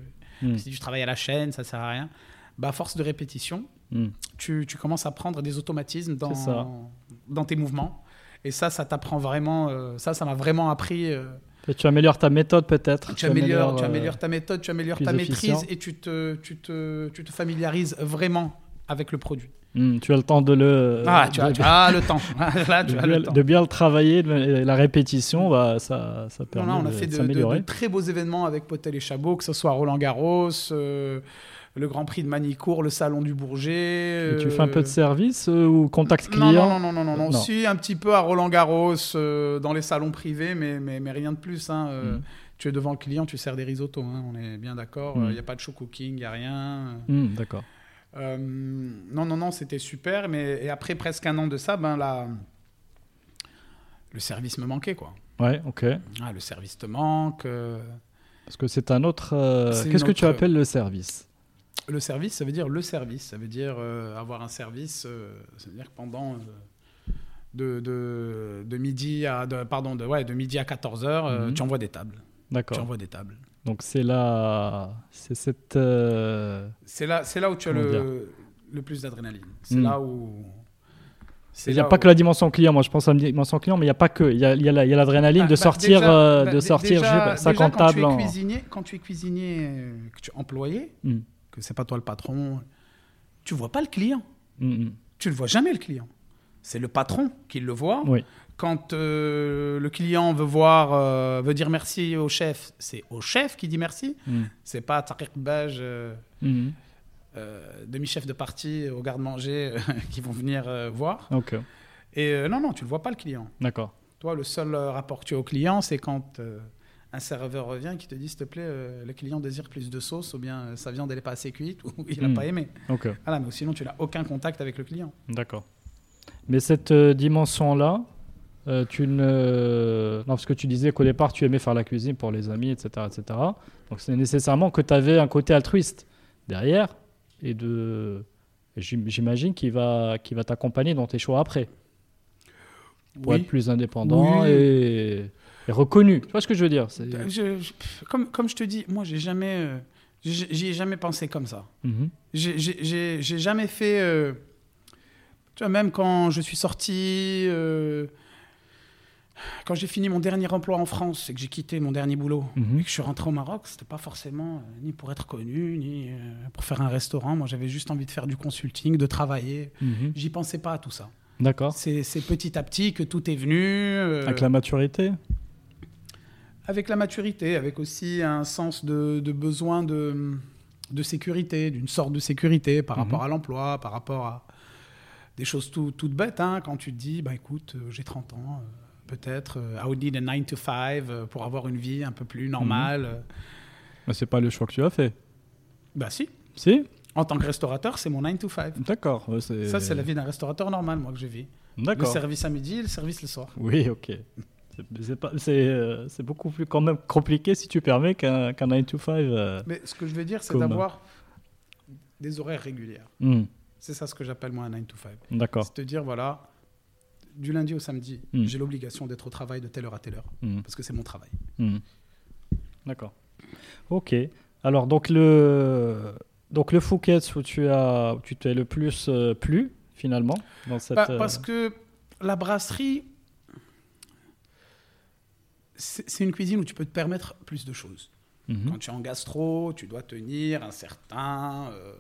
Mhm. c'est du travail à la chaîne, ça sert à rien. bah, à force de répétition, Hmm. tu, tu commences à prendre des automatismes dans, dans tes mouvements. Et ça, ça t'apprend vraiment. euh, ça, ça m'a vraiment appris. euh, Et tu améliores ta méthode peut-être. tu, améliores, tu améliores ta méthode, tu améliores ta efficient. maîtrise et tu te, tu, te, tu te familiarises vraiment avec le produit. hmm, tu as le temps de le. Ah, tu as, de- tu as le temps. (laughs) Là, de as bien, le temps. de bien le travailler, la répétition, bah, ça, ça Non, permet non, on a fait de très beaux événements avec Potel et Chabot, que ce soit Roland Garros, euh, le Grand Prix de Manicourt, le Salon du Bourget. Et tu euh, fais un peu de service euh, ou contact client non, non, non, non, non. Si, un petit peu à Roland Garros, euh, dans les salons privés, mais, mais, mais rien de plus. hein, euh, Mm. Tu es devant le client, tu sers des risottos, hein, on est bien d'accord. Il Mm. n'y a pas de show cooking, il n'y a rien. Hmm, D'accord. Euh, non, non, non, c'était super. Mais et après presque un an de ça, ben là, le service me manquait, quoi. Ouais, ok. Ah, le service te manque. euh, Parce que c'est un autre. euh, Qu'est-ce que tu appelles le service? Le service, ça veut dire le service. Ça veut dire euh, avoir un service. euh, ça veut dire que pendant euh, de, de, de midi à de, pardon de ouais de midi à 14 h Mhm. tu envoies des tables. Tu D'accord. envoies des tables. Donc c'est là. C'est cette. C'est là c'est là où tu as le, le plus d'adrénaline. C'est Mhm. là où Il n'y a pas où- que la dimension client, moi je pense à la dimension client, mais il n'y a pas que. Il y a, y a y a l'adrénaline Bah, de bah, sortir, déjà- bah, de sortir déjà- je sais pas, déjà, 50 quand tu tables es en. cuisinier, quand tu es cuisinier, que tu es employé, Mm. Que c'est pas toi le patron, tu vois pas le client. Mm, mm. Tu le vois jamais le client. C'est le patron qui le voit. Oui. Quand euh, le client veut voir, euh, veut dire merci au chef, c'est au chef qui dit merci. Mm. C'est pas Tariq Baj, euh, demi-chef de parti au garde-manger (laughs) qui vont venir voir. Ok, Et non, non, tu le vois pas le client. d'accord. Toi, le seul rapport que tu as au client, c'est quand un serveur revient qui te dit, s'il te plaît, euh, le client désire plus de sauce, ou bien euh, sa viande elle n'est pas assez cuite, ou (laughs) il n'a Mm. pas aimé. Voilà, mais sinon, tu n'as aucun contact avec le client. d'accord. Mais cette euh, dimension-là, tu ne. Non, parce que tu disais qu'au départ, tu aimais faire la cuisine pour les amis, etc. etc. Donc c'est nécessairement que tu avais un côté altruiste derrière, et de. J'imagine qu'il va, va t'accompagner dans tes choix après, pour Oui. être plus indépendant Oui. et, et reconnu. Tu vois ce que je veux dire c'est- Je- je- pff, comme, comme je te dis, moi, j'ai jamais, euh, j'ai- j'y ai jamais pensé comme ça. Mhm. J'ai- J'ai j'ai- j'ai jamais fait. euh, tu vois, même quand je suis sorti, euh, quand j'ai fini mon dernier emploi en France et que j'ai quitté mon dernier boulot Mhm. et que je suis rentré au Maroc, c'était pas forcément euh, ni pour être connu, ni euh, pour faire un restaurant. Moi, j'avais juste envie de faire du consulting, de travailler. Mhm. J'y pensais pas à tout ça. D'accord. C'est c'est petit à petit que tout est venu. euh, Avec la maturité? Avec la maturité, avec aussi un sens de, de besoin de, de sécurité, d'une sorte de sécurité par Mhm. rapport à l'emploi, par rapport à des choses tout- toutes bêtes. hein, quand tu te dis, bah, écoute, euh, j'ai 30 ans, euh, peut-être, euh, I would need a 9 to 5 euh, pour avoir une vie un peu plus normale. euh. Mais c'est pas le choix que tu as fait. Bah si, Si en tant que restaurateur, c'est mon 9 to 5. D'accord. Ça, c'est la vie d'un restaurateur normal, moi, que je vis. Le D'accord. service à midi et le service le soir. Oui, ok. C'est- euh, c'est beaucoup plus quand même compliqué, si tu permets, qu'un qu'un 9 to 5. euh. Mais ce que je veux dire, c'est Comme- d'avoir des horaires régulières. Hmm, C'est ça ce que j'appelle, moi, un 9 to 5. D'accord. C'est de dire, voilà, du lundi au samedi, Mm. j'ai l'obligation d'être au travail de telle heure à telle heure, Hmm, parce que c'est mon travail. hmm. D'accord. Ok. Alors, donc le, donc le Phuket où tu as, où tu t'es le plus euh, plu, finalement, dans cette. Bah, euh, Parce que la brasserie, c'est une cuisine où tu peux te permettre plus de choses. mhm, Quand tu es en gastro, tu dois tenir un certain, euh,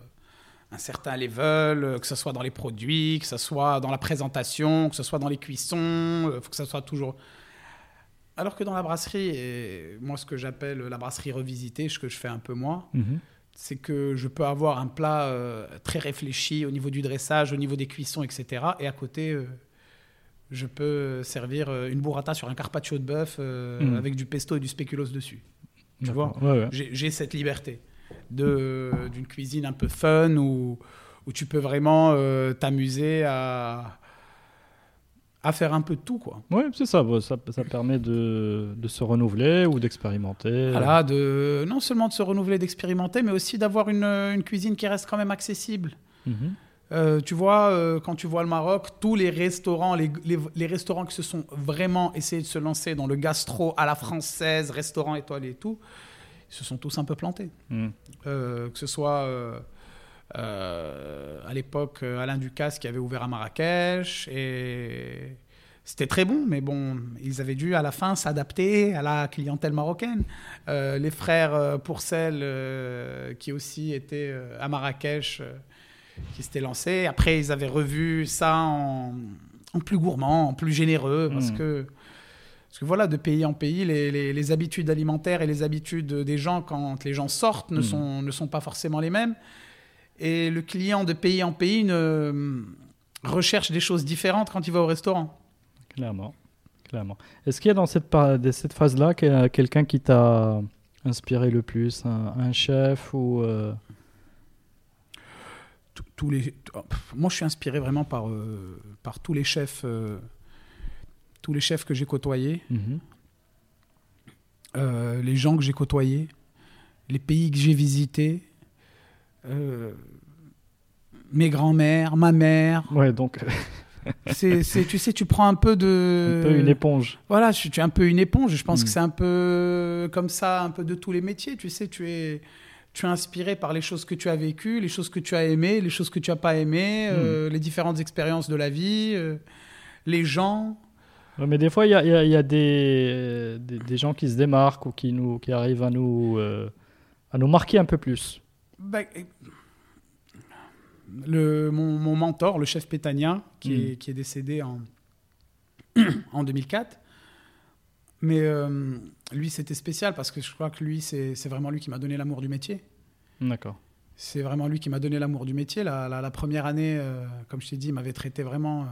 un certain level, euh, que ce soit dans les produits, que ce soit dans la présentation, que ce soit dans les cuissons, il faut que ça soit toujours... Alors que dans la brasserie, et moi ce que j'appelle la brasserie revisitée, ce que je fais un peu moi, mhm. c'est que je peux avoir un plat euh, très réfléchi au niveau du dressage, au niveau des cuissons, etc. Et à côté, euh, je peux servir euh, une burrata sur un carpaccio de bœuf euh, Mm. avec du pesto et du spéculoos dessus. Tu vois Ouais, ouais. J'ai cette liberté d'une cuisine un peu fun où, où tu peux vraiment euh, t'amuser à, à faire un peu de tout. Quoi. Ouais, c'est ça, ça. Ça permet de, de se renouveler ou d'expérimenter. Voilà, de, non seulement de se renouveler, d'expérimenter, mais aussi d'avoir une, une cuisine qui reste quand même accessible. Mhm. Euh, tu vois, euh, quand tu vois le Maroc, tous les restaurants, les, les- les restaurants qui se sont vraiment essayés de se lancer dans le gastro à la française, restaurant étoilé et tout, ils se sont tous un peu plantés. Mhm. Euh, que ce soit à l'époque Alain Ducasse qui avait ouvert à Marrakech et c'était très bon, mais bon, ils avaient dû à la fin s'adapter à la clientèle marocaine. les frères Pourcel, qui aussi étaient à Marrakech, qui s'étaient lancés. Après, ils avaient revu ça en, plus gourmand, en plus généreux, parce mmh. que parce que voilà, de pays en pays, les, habitudes alimentaires et les habitudes des gens quand les gens sortent ne, hmm. sont, ne sont pas forcément les mêmes. Et le client de pays en pays ne recherche des choses différentes quand il va au restaurant. Clairement. Clairement. Est-ce qu'il y a dans cette, cette phase-là quelqu'un qui t'a inspiré le plus Un, chef ou. Euh? Tous les, moi, je suis inspiré vraiment par, euh, par tous les chefs. Euh, tous les chefs que j'ai côtoyés, mhm. euh, les gens que j'ai côtoyés, les pays que j'ai visités, mes grands-mères, ma mère. Ouais, donc. (laughs) c'est, tu sais, tu prends un peu de. Un peu une éponge. Voilà, tu es un peu une éponge. Je pense que mm. c'est un peu comme ça, un peu de tous les métiers. Tu sais, tu es, tu es inspiré par les choses que tu as vécues, les choses que tu as aimées, les choses que tu n'as pas aimées, euh, mm. les différentes expériences de la vie, les gens mais des fois, il y a, des, des, gens qui se démarquent ou qui, nous, qui arrivent à nous, euh, à nous marquer un peu plus. Bah, le, mon, mon, mentor, le chef Pétania, qui, est, hmm. qui est décédé en, (clears throat) en 2004, mais euh, lui, c'était spécial parce que je crois que lui, c'est vraiment lui qui m'a donné l'amour du métier. D'accord. C'est vraiment lui qui m'a donné l'amour du métier. La, la, première année, euh, comme je t'ai dit, il m'avait traité vraiment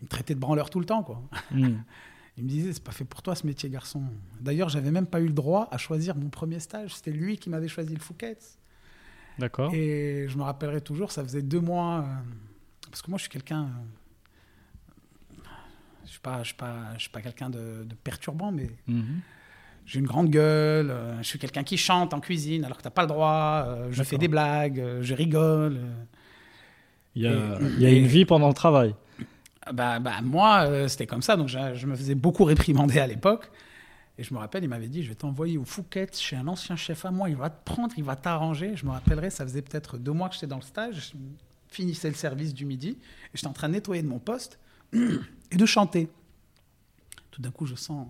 il me traitait de branleur tout le temps, quoi. Hmm. (laughs) il me disait, c'est pas fait pour toi ce métier, garçon. D'ailleurs, j'avais même pas eu le droit à choisir mon premier stage. C'était lui qui m'avait choisi le Fouquet. D'accord. Et je me rappellerai toujours, ça faisait deux mois. Euh, parce que moi, je suis quelqu'un. Euh, je suis pas, je suis pas, suis pas quelqu'un de, perturbant, mais. Mhm. J'ai une grande gueule, euh, je suis quelqu'un qui chante en cuisine alors que tu n'as pas le droit, je fais des blagues, je rigole. Il y a, il y a une vie pendant le travail bah, bah, moi, euh, c'était comme ça. Donc, je, me faisais beaucoup réprimander à l'époque. Et je me rappelle, il m'avait dit Je vais t'envoyer au Fouquet chez un ancien chef à moi. Il va te prendre, il va t'arranger. Je me rappellerai, ça faisait peut-être deux mois que j'étais dans le stage. Je finissais le service du midi. Et j'étais en train de nettoyer de mon poste (clears throat) et de chanter. Tout d'un coup, je sens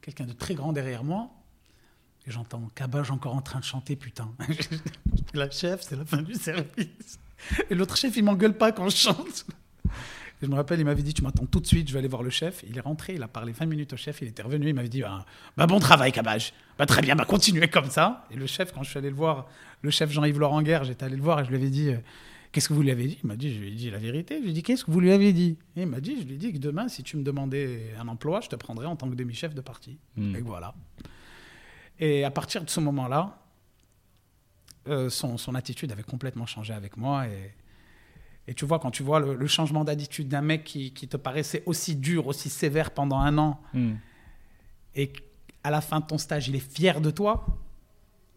quelqu'un de très grand derrière moi. Et j'entends Cabage encore en train de chanter, putain. (laughs) la chef, c'est la fin du service. Et l'autre chef, il m'engueule pas quand je chante je me rappelle, il m'avait dit Tu m'attends tout de suite, je vais aller voir le chef. Il est rentré, il a parlé 20 minutes au chef, il était revenu, il m'avait dit bah, bon travail, Cabage. Bah, très bien, bah, continuez comme ça. Et le chef, quand je suis allé le voir, le chef Jean-Yves Laurent Guerre, j'étais allé le voir et je lui avais dit euh, Qu'est-ce que vous lui avez dit? Il m'a dit Je lui ai dit la vérité. Je lui ai dit Qu'est-ce que vous lui avez dit? Et il m'a dit Je lui ai dit que demain, si tu me demandais un emploi, je te prendrais en tant que demi-chef de parti. Hmm. Et voilà. Et à partir de ce moment-là, euh, son, son attitude avait complètement changé avec moi et et tu vois, quand tu vois le, changement d'attitude d'un mec qui, te paraissait aussi dur, aussi sévère pendant un an, hmm. et à la fin de ton stage, il est fier de toi.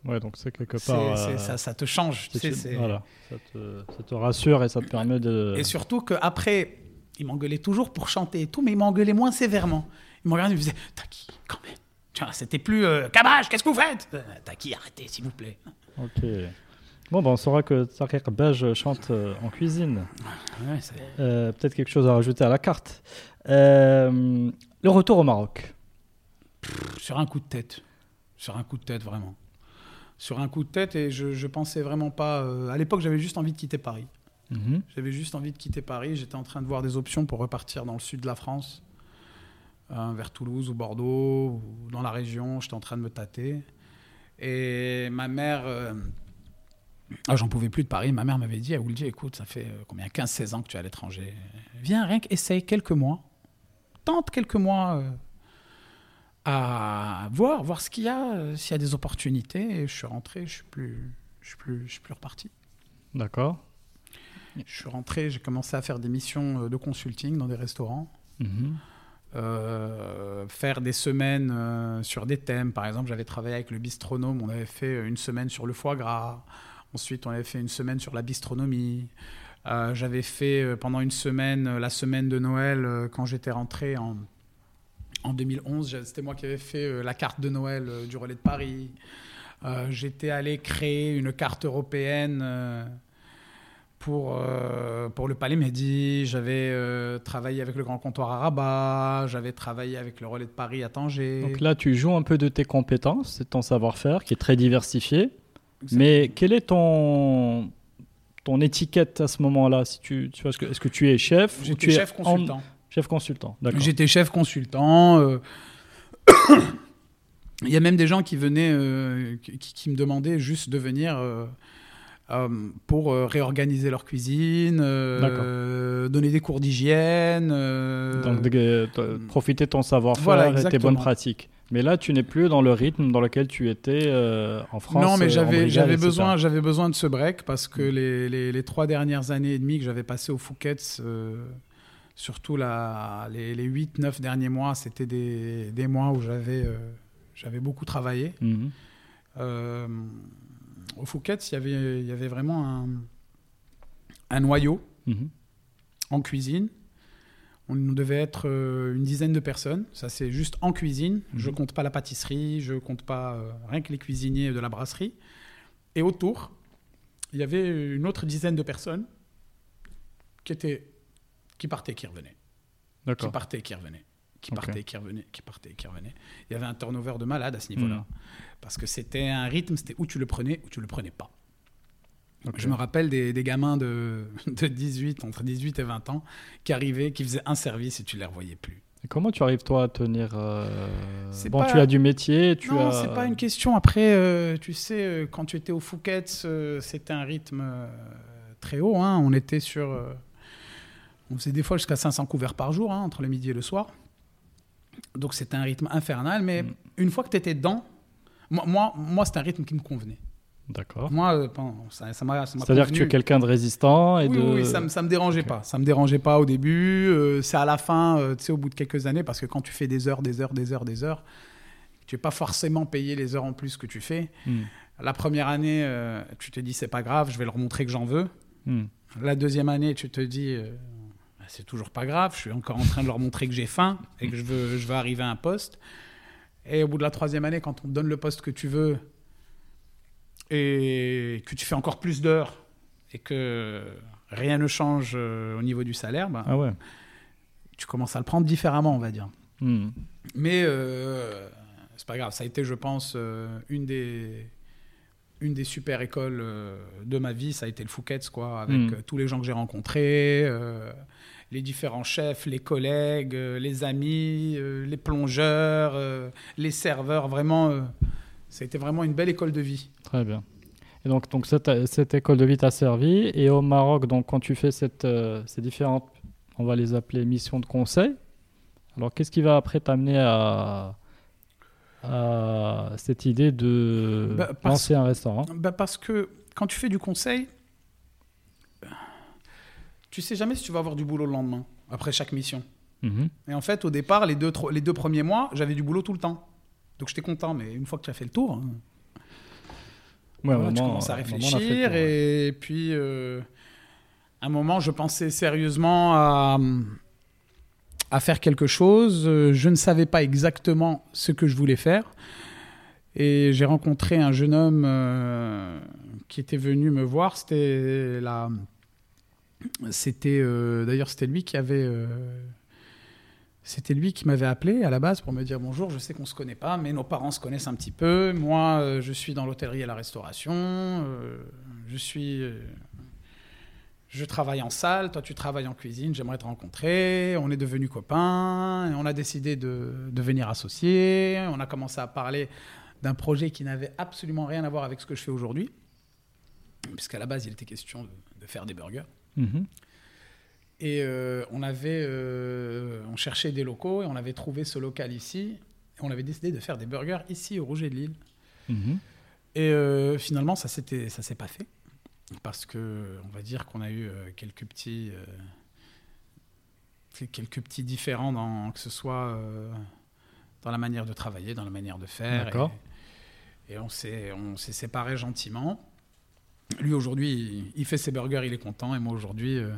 Ouais, donc c'est quelque part. Euh, ça, ça, te change. Tu sais, voilà, ça te, ça te, rassure et ça te permet de. Et surtout qu'après, il m'engueulait toujours pour chanter et tout, mais il m'engueulait moins sévèrement. Il me il me disait Taki, quand même. C'était plus euh, Cabage, qu'est-ce que vous faites? Euh, Taki, arrêtez, s'il vous plaît. Ok. Bon, ben, on saura que Tariq Baj chante euh, en cuisine. Euh, peut-être quelque chose à rajouter à la carte. Euh, le retour au Maroc. sur un coup de tête. Sur un coup de tête, vraiment. Sur un coup de tête, et je, pensais vraiment pas. à l'époque, j'avais juste envie de quitter Paris. Mhm. J'avais juste envie de quitter Paris. J'étais en train de voir des options pour repartir dans le sud de la France, vers Toulouse ou Bordeaux, ou dans la région. J'étais en train de me tâter. Et ma mère ah, j'en pouvais plus de Paris. Ma mère m'avait dit, dit écoute, ça fait euh, combien 15-16 ans que tu es à l'étranger. Viens, rien qu'essaye quelques mois. Tente quelques mois euh, à voir, voir ce qu'il y a, euh, s'il y a des opportunités. Et je suis rentré, je suis plus, je suis plus, je suis plus reparti. D'accord. Je suis rentré, j'ai commencé à faire des missions de consulting dans des restaurants. Mhm. faire des semaines sur des thèmes. Par exemple, j'avais travaillé avec le bistronome, on avait fait une semaine sur le foie gras. Ensuite, on avait fait une semaine sur la bistronomie. Euh, j'avais fait euh, pendant une semaine euh, la semaine de Noël quand j'étais rentré en, en 2011. C'était moi qui avais fait la carte de Noël du relais de Paris. Euh, J'étais allé créer une carte européenne euh, pour, euh, pour le Palais Mehdi. J'avais euh, travaillé avec le Grand Comptoir à Rabat. J'avais travaillé avec le Relais de Paris à Tanger. Donc là, tu joues un peu de tes compétences, c'est ton savoir-faire qui est très diversifié. Mais quelle est ton, ton étiquette à ce moment-là? Si tu, tu vois, Est-ce que, tu es chef ou tu es chef en- consultant. Chef consultant, d'accord. J'étais chef consultant. euh, (coughs) Il y a même des gens qui venaient, euh, qui, qui me demandaient juste de venir euh, pour réorganiser leur cuisine, donner des cours d'hygiène. Donc, profiter de ton savoir-faire Voilà, et tes bonnes pratiques. Mais là, tu n'es plus dans le rythme dans lequel tu étais euh, en France. non, mais j'avais besoin j'avais besoin de ce break parce que Mm. les, les, les trois dernières années et demie que j'avais passées au Fouquet's, euh, surtout la, les, les 8-9 derniers mois, c'était des, des mois où j'avais euh, j'avais beaucoup travaillé. Mhm. Euh, au Fouquet's, il y avait, il y avait vraiment un, un noyau Mhm. en cuisine. On devait être euh, une dizaine de personnes. Ça, c'est juste en cuisine. Je Mhm. compte pas la pâtisserie, je compte pas euh, rien que les cuisiniers de la brasserie. Et autour, il y avait une autre dizaine de personnes qui étaient qui partaient, qui revenaient, qui partaient, qui revenaient, qui Ok. partaient, qui revenaient, qui partaient, qui revenaient. Il y avait un turnover de malade à ce niveau-là. Mhm. Parce que c'était un rythme, c'était où tu le prenais, où tu le prenais pas. Ok. Je me rappelle des, des gamins de, (laughs) de 18, entre 18 et 20 ans, qui arrivaient, qui faisaient un service et tu les revoyais plus. Et comment tu arrives, toi, à tenir. euh, Bon, pas- tu as du métier, tu non, as. c'est pas une question. Après, euh, tu sais, euh, quand tu étais au Fouquet's, euh, c'était un rythme très haut. hein. On était sur. On faisait des fois jusqu'à 500 couverts par jour, hein, entre le midi et le soir. Donc c'était un rythme infernal. Mais Mm. une fois que tu étais dedans, moi, moi, moi c'était un rythme qui me convenait. D'accord. Moi, euh, ça ça m'a C'est-à-dire que tu es quelqu'un de résistant et oui, de. oui, ça, me, ça me dérangeait pas. Ça me dérangeait pas au début. euh, c'est à la fin, euh, tu sais, au bout de quelques années, parce que quand tu fais des heures, des heures, des heures, des heures, tu n'es pas forcément payé les heures en plus que tu fais. Hmm. La première année, euh, tu te dis c'est pas grave, je vais leur montrer que j'en veux. Hmm. La deuxième année, tu te dis c'est toujours pas grave, je suis encore en train de leur montrer que j'ai faim et que je veux, je veux arriver à un poste. Et au bout de la troisième année, quand on te donne le poste que tu veux et que tu fais encore plus d'heures et que rien ne change euh, au niveau du salaire, ben, Ah ouais. tu commences à le prendre différemment, on va dire. Hmm. Mais euh, c'est pas grave, ça a été, je pense, euh, une des une des super écoles de ma vie, ça a été le Fouquet's, quoi, avec Mm. euh, tous les gens que j'ai rencontrés, euh, les différents chefs, les collègues, euh, les amis, euh, les plongeurs, euh, les serveurs, vraiment, ça a été vraiment une belle école de vie. Très bien. Et donc, donc cette, cette école de vie t'a servi. Et au Maroc, donc, quand tu fais cette, ces différentes, on va les appeler missions de conseil, alors qu'est-ce qui va après t'amener à, à cette idée de Bah, parce- lancer un restaurant? Bah, parce que quand tu fais du conseil, tu sais jamais si tu vas avoir du boulot le lendemain, après chaque mission. Mhm. Et en fait, au départ, les deux, les deux premiers mois, j'avais du boulot tout le temps. Donc j'étais content, mais une fois que tu as fait le tour, hein, Ouais, voilà, tu commences à réfléchir. tour, ouais. et puis, euh, à un moment, je pensais sérieusement à, à faire quelque chose. Je ne savais pas exactement ce que je voulais faire. Et j'ai rencontré un jeune homme euh, qui était venu me voir. C'était la... C'était euh, d'ailleurs c'était lui qui avait euh, c'était lui qui m'avait appelé à la base pour me dire bonjour. Je sais qu'on se connaît pas, mais nos parents se connaissent un petit peu. Moi, euh, je suis dans l'hôtellerie et la restauration. je suis je travaille en salle, toi tu travailles en cuisine, j'aimerais te rencontrer. On est devenus copains, on a décidé de devenir associés. On a commencé à parler d'un projet qui n'avait absolument rien à voir avec ce que je fais aujourd'hui, puisqu'à la base il était question de faire des burgers. Mhm. Et euh, on avait, euh, on cherchait des locaux et on avait trouvé ce local ici. Et on avait décidé de faire des burgers ici au Rouget de Lille. Mhm. Et euh, finalement, ça s'était, ça s'est pas fait parce que on va dire qu'on a eu quelques petits, quelques petits différends dans que ce soit dans la manière de travailler, dans la manière de faire. D'accord. Et, et on s'est, on s'est séparés gentiment. Lui aujourd'hui, il, fait ses burgers, il est content, et moi aujourd'hui, euh,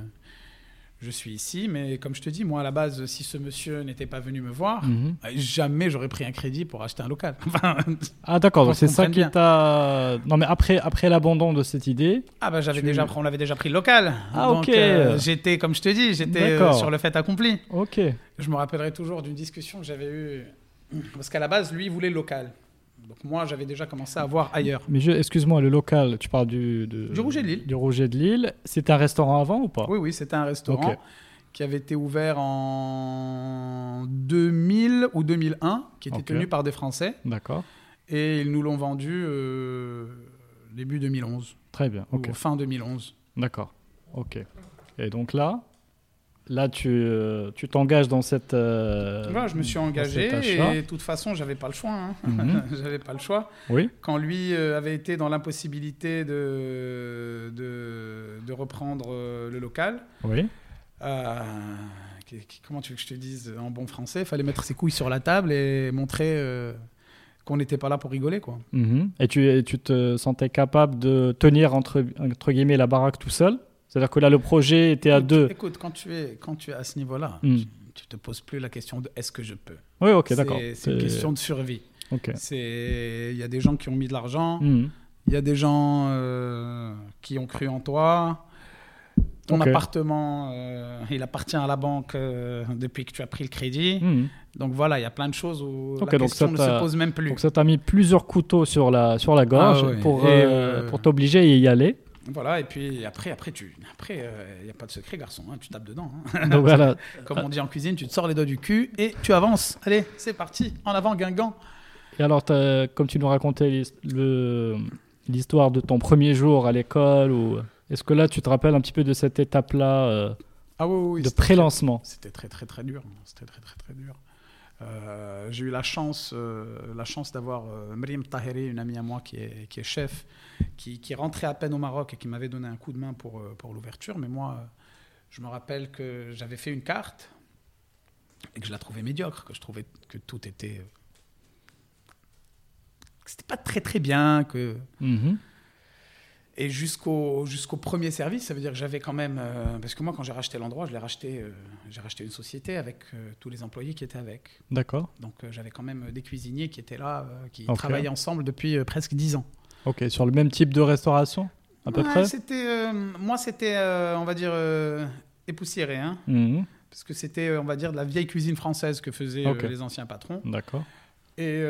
je suis ici, mais comme je te dis, moi à la base, si ce monsieur n'était pas venu me voir, Mhm. euh, jamais j'aurais pris un crédit pour acheter un local. (laughs) Ah d'accord, c'est ça qui t'a... Non mais après, après l'abandon de cette idée, ah bah j'avais Tu- déjà, on avait déjà pris le local. Ah, Donc, ok. euh, j'étais, comme je te dis, j'étais euh, sur le fait accompli. ok. Je me rappellerai toujours d'une discussion que j'avais eue, parce qu'à la base, lui, il voulait le local. Donc moi, j'avais déjà commencé à voir ailleurs. Mais excuse-moi, le local, tu parles du... de- Du Rouget de Lille. Du Rouget de Lille. C'était un restaurant avant ou pas? Oui, oui, c'était un restaurant qui avait été ouvert en 2000 ou 2001, qui était Ok. tenu par des Français. D'accord, Et ils nous l'ont vendu euh, début 2011, très bien, ok. ou fin 2011. D'accord, ok. Et donc là, là tu euh, tu t'engages dans cette... euh, Voilà, je me suis engagé et de toute façon, j'avais pas le choix. hein. Mhm. (laughs) j'avais pas le choix. Oui, Quand lui euh, avait été dans l'impossibilité de, de, de reprendre euh, le local, oui. euh, comment tu veux que je te dise en bon français, il fallait mettre ses couilles sur la table et montrer qu'on n'était pas là pour rigoler. quoi. Mhm. Et tu, et tu te sentais capable de tenir entre, entre guillemets la baraque tout seul? C'est-à-dire que là, le projet était à deux. Écoute, quand tu es, quand tu es à ce niveau-là, Mm. tu, tu te poses plus la question de est-ce que je peux. Oui, ok, d'accord. C'est une question de survie. Ok. C'est, il y a des gens qui ont mis de l'argent, Mhm. il y a des gens euh, qui ont cru en toi. Ton appartement, euh, il appartient à la banque euh, depuis que tu as pris le crédit. Mhm. Donc voilà, il y a plein de choses où Ok, la question ça ne se pose même plus. Donc ça t'a mis plusieurs couteaux sur la, sur la gorge Ah pour, pour t'obliger à y aller. Voilà, et puis après, après, tu, après, euh, il n'y a pas de secret, garçon. hein, tu tapes dedans. hein. (laughs) Donc voilà. (laughs) Comme on dit en cuisine, tu te sors les doigts du cul et tu avances. Allez, c'est parti. En avant, Guingamp. Et alors, comme tu nous racontais l'histoire de ton premier jour à l'école, ou est-ce que là tu te rappelles un petit peu de cette étape-là euh, Ah oui, oui, oui, de pré-lancement? C'était très très très dur. C'était très très très dur. Euh, j'ai eu la chance, euh, la chance d'avoir euh, Mriem Taheri, une amie à moi qui est, qui est chef, qui, qui rentrait à peine au Maroc et qui m'avait donné un coup de main pour, euh, pour l'ouverture. Mais moi, je me rappelle que j'avais fait une carte et que je la trouvais médiocre, que je trouvais que tout était. que c'était pas très très bien, que. Mhm. Et jusqu'au jusqu'au premier service, ça veut dire que j'avais quand même euh, parce que moi quand j'ai racheté l'endroit, je l'ai racheté, euh, j'ai racheté une société avec euh, tous les employés qui étaient avec. D'accord. Donc j'avais quand même des cuisiniers qui étaient là, qui travaillaient ensemble depuis presque dix ans. Ok, sur le même type de restauration, à peu Ouais, près C'était, moi c'était, on va dire époussiéré, hein, Mhm. parce que c'était, on va dire, de la vieille cuisine française que faisaient les anciens patrons. D'accord. Et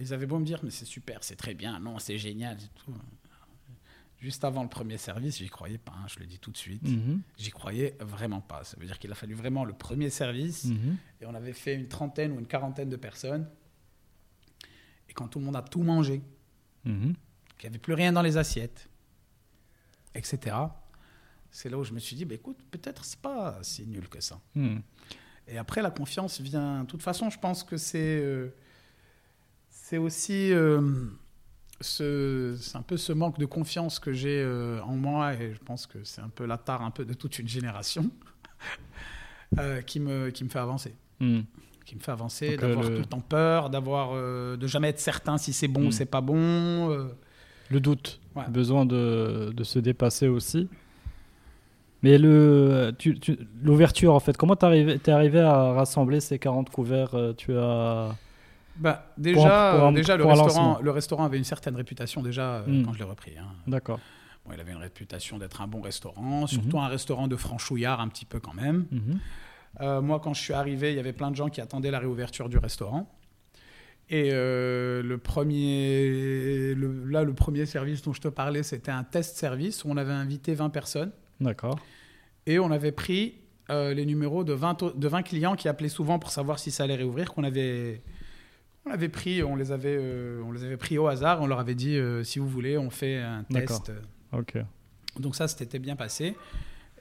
ils avaient beau me dire, mais c'est super, c'est très bien, non, c'est génial et tout. Juste avant le premier service, j'y croyais pas, hein, je le dis tout de suite. Mhm. J'y croyais vraiment pas. Ça veut dire qu'il a fallu vraiment le premier service Mhm. et on avait fait une trentaine ou une quarantaine de personnes. Et quand tout le monde a tout mangé, Mhm. qu'il n'y avait plus rien dans les assiettes, etc., c'est là où je me suis dit, bah, écoute, peut-être c'est pas si nul que ça. Mhm. Et après, la confiance vient. De toute façon, je pense que c'est euh, c'est aussi euh, ce, c'est un peu ce manque de confiance que j'ai euh, en moi, et je pense que c'est un peu la tare un peu de toute une génération (laughs) euh, qui me qui me fait avancer, Mhm. qui me fait avancer, Donc, d'avoir euh, le- tout le temps peur, d'avoir euh, de jamais être certain si c'est bon ou c'est pas bon. euh. Le doute, Ouais. besoin de, de se dépasser aussi. Mais le, tu- tu- l'ouverture, en fait, comment t'es arrivé, t'es arrivé à rassembler ces 40 couverts euh, Tu as... Bah, déjà, pour un- déjà le, pour restaurant, le restaurant avait une certaine réputation déjà euh, Mm. quand je l'ai repris. hein. D'accord. Bon, il avait une réputation d'être un bon restaurant, surtout un restaurant de franchouillard un petit peu quand même. Mhm. Euh, moi, quand je suis arrivé, il y avait plein de gens qui attendaient la réouverture du restaurant. Et euh, le premier, le- là, le premier service dont je te parlais, c'était un test service où on avait invité 20 personnes D'accord. et on avait pris euh, les numéros de 20, au- de 20 clients qui appelaient souvent pour savoir si ça allait réouvrir, qu'on avait, on avait pris, on les avait, euh, on les avait pris au hasard, on leur avait dit euh, si vous voulez, on fait un test. Ok. Donc ça, c'était bien passé.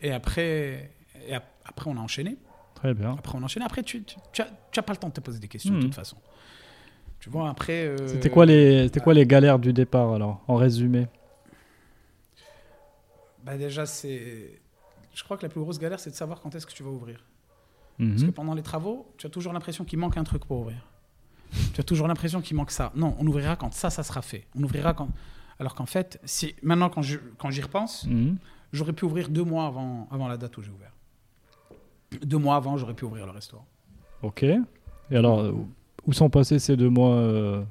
Et après, et ap- après, on a enchaîné. Très bien. Après, on a enchaîné. Après, tu, tu, tu as, tu as pas le temps de te poser des questions, de toute façon. Tu vois, après... euh, C'était quoi, les, c'était quoi les galères du départ, alors, en résumé? Bah déjà, c'est... Je crois que la plus grosse galère, c'est de savoir quand est-ce que tu vas ouvrir. Mhm. Parce que pendant les travaux, tu as toujours l'impression qu'il manque un truc pour ouvrir. Tu as toujours l'impression qu'il manque ça. Non, on ouvrira quand ça, ça sera fait. On ouvrira quand... Alors qu'en fait, si... maintenant, quand, je, quand j'y repense, Mhm. j'aurais pu ouvrir deux mois avant, avant la date où j'ai ouvert. Deux mois avant, j'aurais pu ouvrir le restaurant. Ok. Et alors, où sont passés ces deux mois euh,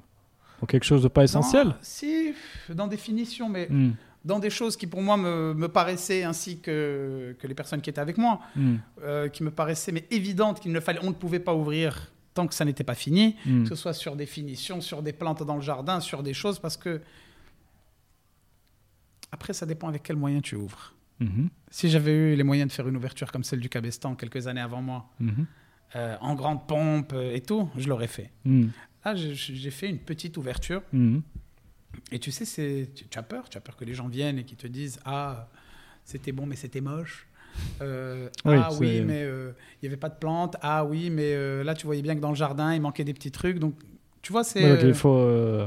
Pour quelque chose de pas essentiel? Si, dans des finitions, mais Hmm, dans des choses qui pour moi me, me paraissaient, ainsi que, que les personnes qui étaient avec moi, hmm, euh, qui me paraissaient mais évidentes qu'il ne fallait, on ne pouvait pas ouvrir tant que ça n'était pas fini, hmm. que ce soit sur des finitions, sur des plantes dans le jardin, sur des choses, parce que après ça dépend avec quels moyens tu ouvres. Mhm, Si j'avais eu les moyens de faire une ouverture comme celle du Cabestan quelques années avant moi, mhm, euh, en grande pompe euh, et tout, je l'aurais fait. hmm, Là, j'ai- fait une petite ouverture. hmm. Et tu sais, tu, tu as peur, tu as peur que les gens viennent et qu'ils te disent Ah, c'était bon, mais c'était moche. Euh, Oui, ah oui, mais euh, il n'y avait pas de plantes. Ah oui, mais euh, là, tu voyais bien que dans le jardin, il manquait des petits trucs. Donc, tu vois, c'est. Ouais, euh, il faut euh,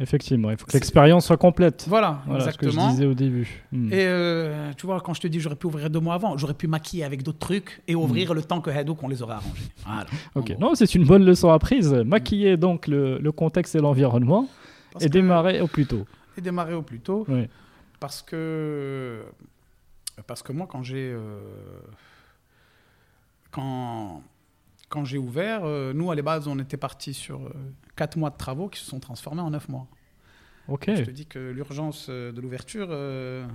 effectivement, il faut que l'expérience soit complète. Voilà, Voilà ce que je exactement. disais au début. Hmm. Et euh, tu vois, quand je te dis j'aurais pu ouvrir deux mois avant, j'aurais pu maquiller avec d'autres trucs et ouvrir le temps que Hadouk on les aurait arrangés. Voilà. Ok, non, c'est une bonne leçon apprise. Maquiller donc le, le contexte et l'environnement et démarrer au plus tôt. Et démarrer au plus tôt. Oui. Parce que, parce que moi, quand j'ai, euh, quand, quand j'ai ouvert, euh, nous, à la base, on était parti sur euh, quatre mois de travaux qui se sont transformés en neuf mois. Ok. Je te dis que l'urgence euh, de l'ouverture, euh,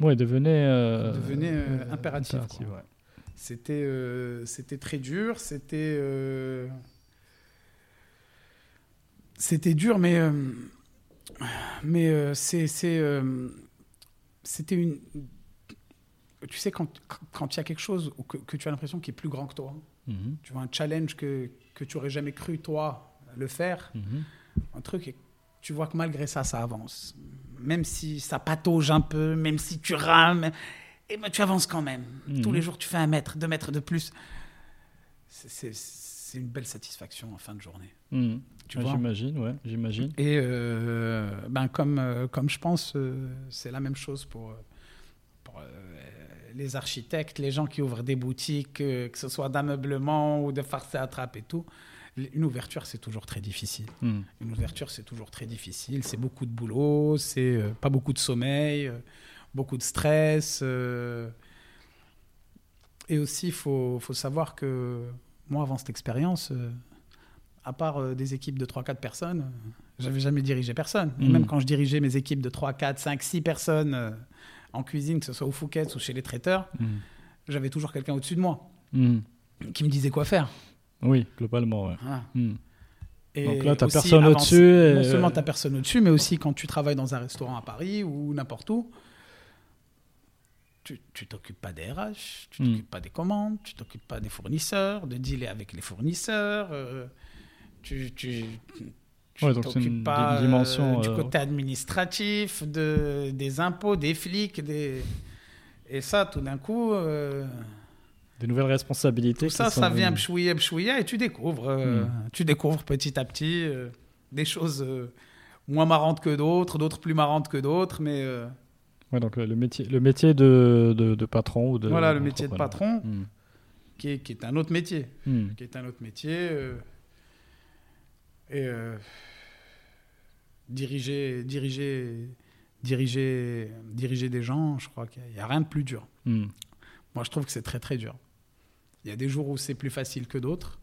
Ouais, devenait, euh, Devenait, euh, impératif, quoi. ouais. c'était, euh, c'était très dur, c'était, euh, c'était dur, mais, euh, mais euh, c'est, c'est, euh, c'était une, tu sais, quand quand il y a quelque chose que, que tu as l'impression qui est plus grand que toi, Mhm, tu vois un challenge que, que tu aurais jamais cru toi le faire, mhm. un truc, et tu vois que malgré ça, ça avance. Même si ça patauge un peu, même si tu rames, et ben, tu avances quand même. Mhm. Tous les jours, tu fais un mètre, deux mètres de plus. C'est- une belle satisfaction en fin de journée. Tu Ouais, vois? j'imagine, ouais, j'imagine. Et euh, ben comme, euh, comme je pense, euh, c'est la même chose pour, pour, les architectes, les gens qui ouvrent des boutiques, euh, que ce soit d'ameublement ou de farce à trappe et tout. Une ouverture, c'est toujours très difficile. Mhm. Une ouverture, c'est toujours très difficile. C'est beaucoup de boulot, c'est euh, pas beaucoup de sommeil, euh, beaucoup de stress. euh. Et aussi, il faut, faut savoir que moi, avant cette expérience, à part des équipes de 3-4 personnes, j'avais jamais dirigé personne. Et Mhm. même quand je dirigeais mes équipes de 3, 4, 5, 6 personnes en cuisine, que ce soit au Fouquet's ou chez les traiteurs, Mhm. j'avais toujours quelqu'un au-dessus de moi Mhm. qui me disait quoi faire. Oui, globalement, ouais. Voilà. Et Donc là, aussi personne au-dessus et- Non seulement tu personne au-dessus, mais aussi quand tu travailles dans un restaurant à Paris ou n'importe où, tu tu t'occupes pas des RH, tu Mm. t'occupes pas des commandes, tu t'occupes pas des fournisseurs, de dealer avec les fournisseurs, euh, tu tu tu Ouais, t'occupes pas di- dimension, euh, du euh, côté administratif, de, des impôts, des flics, des... et ça, tout d'un coup, euh, Des nouvelles responsabilités. tout ça, ça vient pchouïa, pchouïa, et tu découvres, euh, Mm. tu découvres petit à petit des choses moins marrantes que d'autres, d'autres plus marrantes que d'autres, mais Ouais, donc le métier, le métier de, de, de patron ou de. voilà, le métier de patron, Mhm. qui est, qui est un autre métier, Mhm. qui est un autre métier, et euh, diriger, diriger, diriger, diriger des gens, je crois qu'il n'y a rien de plus dur. Mhm. Moi, je trouve que c'est très très dur. Il y a des jours où c'est plus facile que d'autres,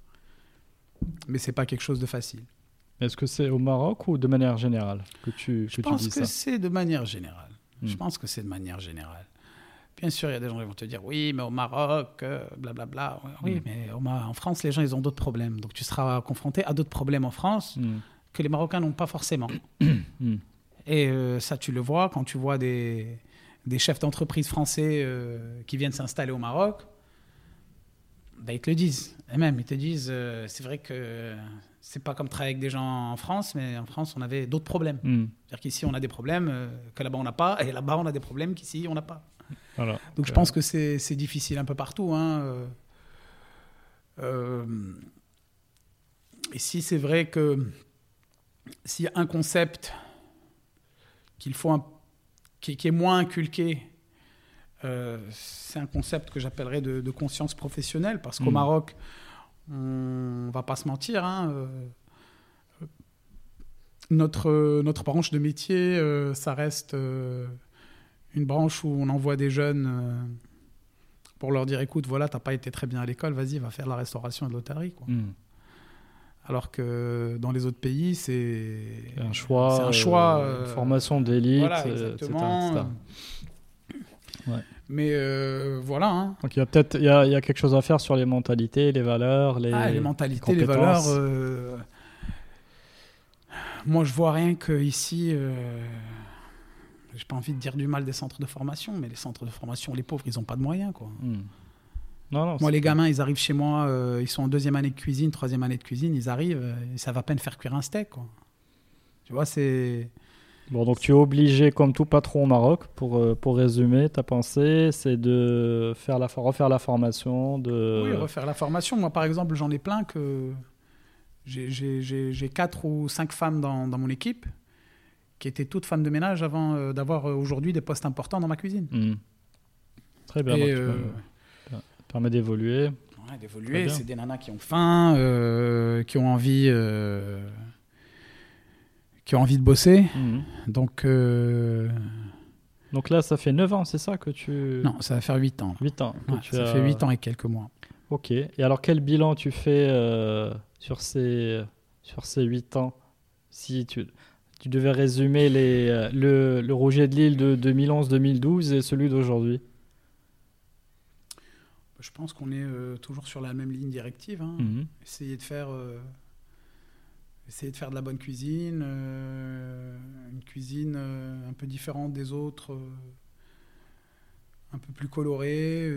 mais c'est pas quelque chose de facile. Est-ce que c'est au Maroc ou de manière générale que tu, Je que tu pense dis que ça c'est de manière générale. Je Hmm. pense que c'est de manière générale. Bien sûr, il y a des gens qui vont te dire oui, mais au Maroc, euh, blablabla. Oui, Hmm. mais au en France, les gens, ils ont d'autres problèmes. Donc tu seras confronté à d'autres problèmes en France. Que les Marocains n'ont pas forcément. (coughs) Et euh, ça, tu le vois quand tu vois des, des chefs d'entreprise français euh, qui viennent s'installer au Maroc. Ben, ils te le disent. Et même, ils te disent, euh, c'est vrai que c'est pas comme travailler avec des gens en France, mais en France, on avait d'autres problèmes. Mhm. C'est-à-dire qu'ici, on a des problèmes que là-bas, on n'a pas, et là-bas, on a des problèmes qu'ici, on n'a pas. Voilà. Donc, je pense que c'est difficile un peu partout. Hein. ici, c'est vrai que s'il y a un concept qu'il faut un- qui, qui est moins inculqué, euh, c'est un concept que j'appellerais de, de conscience professionnelle, parce qu'au Mhm. Maroc, on va pas se mentir, hein, euh, notre, notre branche de métier, euh, ça reste une branche où on envoie des jeunes pour leur dire écoute, voilà, t'as pas été très bien à l'école, vas-y, va faire la restauration et de l'hôtellerie. quoi. Hmm. Alors que dans les autres pays, c'est un choix. Un choix, euh, euh, formation d'élite, Voilà, euh, etc., exactement. etc. Ouais. Mais euh, voilà. hein. Donc il y a peut-être il y a, il y a quelque chose à faire sur les mentalités, les valeurs, les, Ah, les mentalités, les valeurs. euh, Moi, je vois rien que ici. euh, J'ai pas envie de dire du mal des centres de formation, mais les centres de formation, les pauvres, ils ont pas de moyens, quoi. Hmm. Non, non. Moi, les gamins, ils arrivent chez moi, euh, ils sont en deuxième année de cuisine, troisième année de cuisine, ils arrivent, euh, ils savent à peine faire cuire un steak, quoi. Tu vois, c'est. Bon, donc tu es obligé, comme tout patron au Maroc, pour, euh, pour résumer ta pensée, c'est de faire la, refaire la formation, de... Oui, refaire la formation. Moi, par exemple, j'en ai plein que. J'ai- quatre ou cinq femmes dans, dans mon équipe qui étaient toutes femmes de ménage avant euh, d'avoir euh, aujourd'hui des postes importants dans ma cuisine. Hmm. Très bien, Et, donc, tu peux- permet d'évoluer. ouais, d'évoluer. C'est des nanas qui ont faim, euh, qui ont envie, euh, qui ont envie de bosser. Hmm. Donc, euh, Donc là, ça fait 9 ans, c'est ça que tu... non, ça va faire 8 ans. 8 ans. Ouais, tu ça as- fait 8 ans et quelques mois. Ok. Et alors, quel bilan tu fais sur, ces, sur ces 8 ans? Si tu, tu devais résumer les, le, le Rouget de Lille de 2011-2012 et celui d'aujourd'hui Je pense qu'on est euh, toujours sur la même ligne directive. hein. Mhm. essayer de faire euh, essayer de faire de la bonne cuisine euh, une cuisine un peu différente des autres un peu plus colorée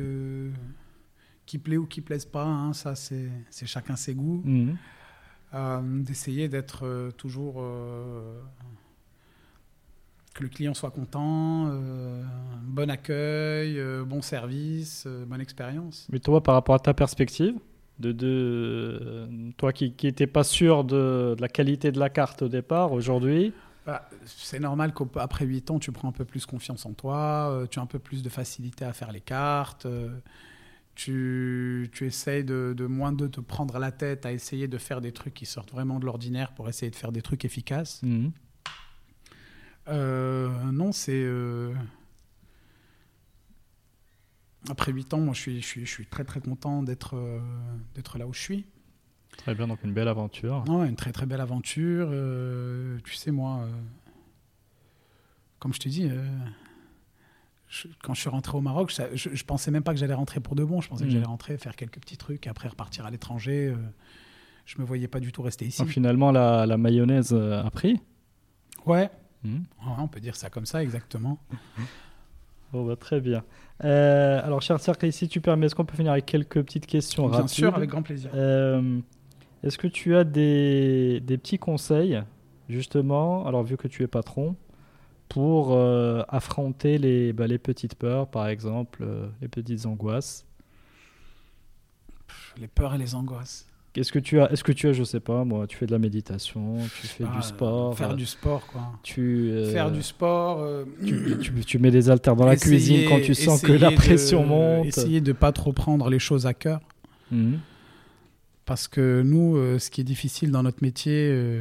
qui plaît ou qui plaise pas hein, ça c'est c'est chacun ses goûts Mhm. D'essayer d'être toujours que le client soit content euh, bon accueil euh, bon service euh, bonne expérience Mais toi, par rapport à ta perspective, de, de, toi qui n'étais pas sûr de, de la qualité de la carte au départ, aujourd'hui, Bah, c'est normal qu'après 8 ans, tu prends un peu plus confiance en toi, tu as un peu plus de facilité à faire les cartes, tu, tu essayes de, de moins de te prendre la tête à essayer de faire des trucs qui sortent vraiment de l'ordinaire pour essayer de faire des trucs efficaces. Mhm. Euh, non, c'est... euh, Après 8 ans, moi, je suis, je suis, je suis très très content d'être euh, d'être là où je suis. très bien, donc une belle aventure. Ouais, une très très belle aventure. euh, tu sais, moi, euh, comme je te dis, euh, je- quand je suis rentré au Maroc, je, je, je pensais même pas que j'allais rentrer pour de bon. Je pensais que Mhm. j'allais rentrer, faire quelques petits trucs, et après repartir à l'étranger. je me voyais pas du tout rester ici. Donc finalement, la, la mayonnaise a pris? Ouais. Ouais, on peut dire ça comme ça, exactement. (laughs) Bon, bah, très bien. Euh, alors, cher cercle, si tu permets, est-ce qu'on peut finir avec quelques petites questions Bien rapides sûr, avec grand plaisir. Euh, Est-ce que tu as des, des petits conseils, justement, alors vu que tu es patron, pour euh, affronter les, bah, les petites peurs, par exemple, les petites angoisses? Les peurs et les angoisses. Est-ce que tu as, est-ce que tu as, je sais pas, moi, tu fais de la méditation, tu fais Ah, du sport, Faire euh, du sport, quoi. tu, euh, Faire du sport. euh, tu, tu- tu mets des haltères dans la cuisine quand tu sens que la de- pression monte. Essayer de pas trop prendre les choses à cœur. Mhm. Parce que nous, ce qui est difficile dans notre métier,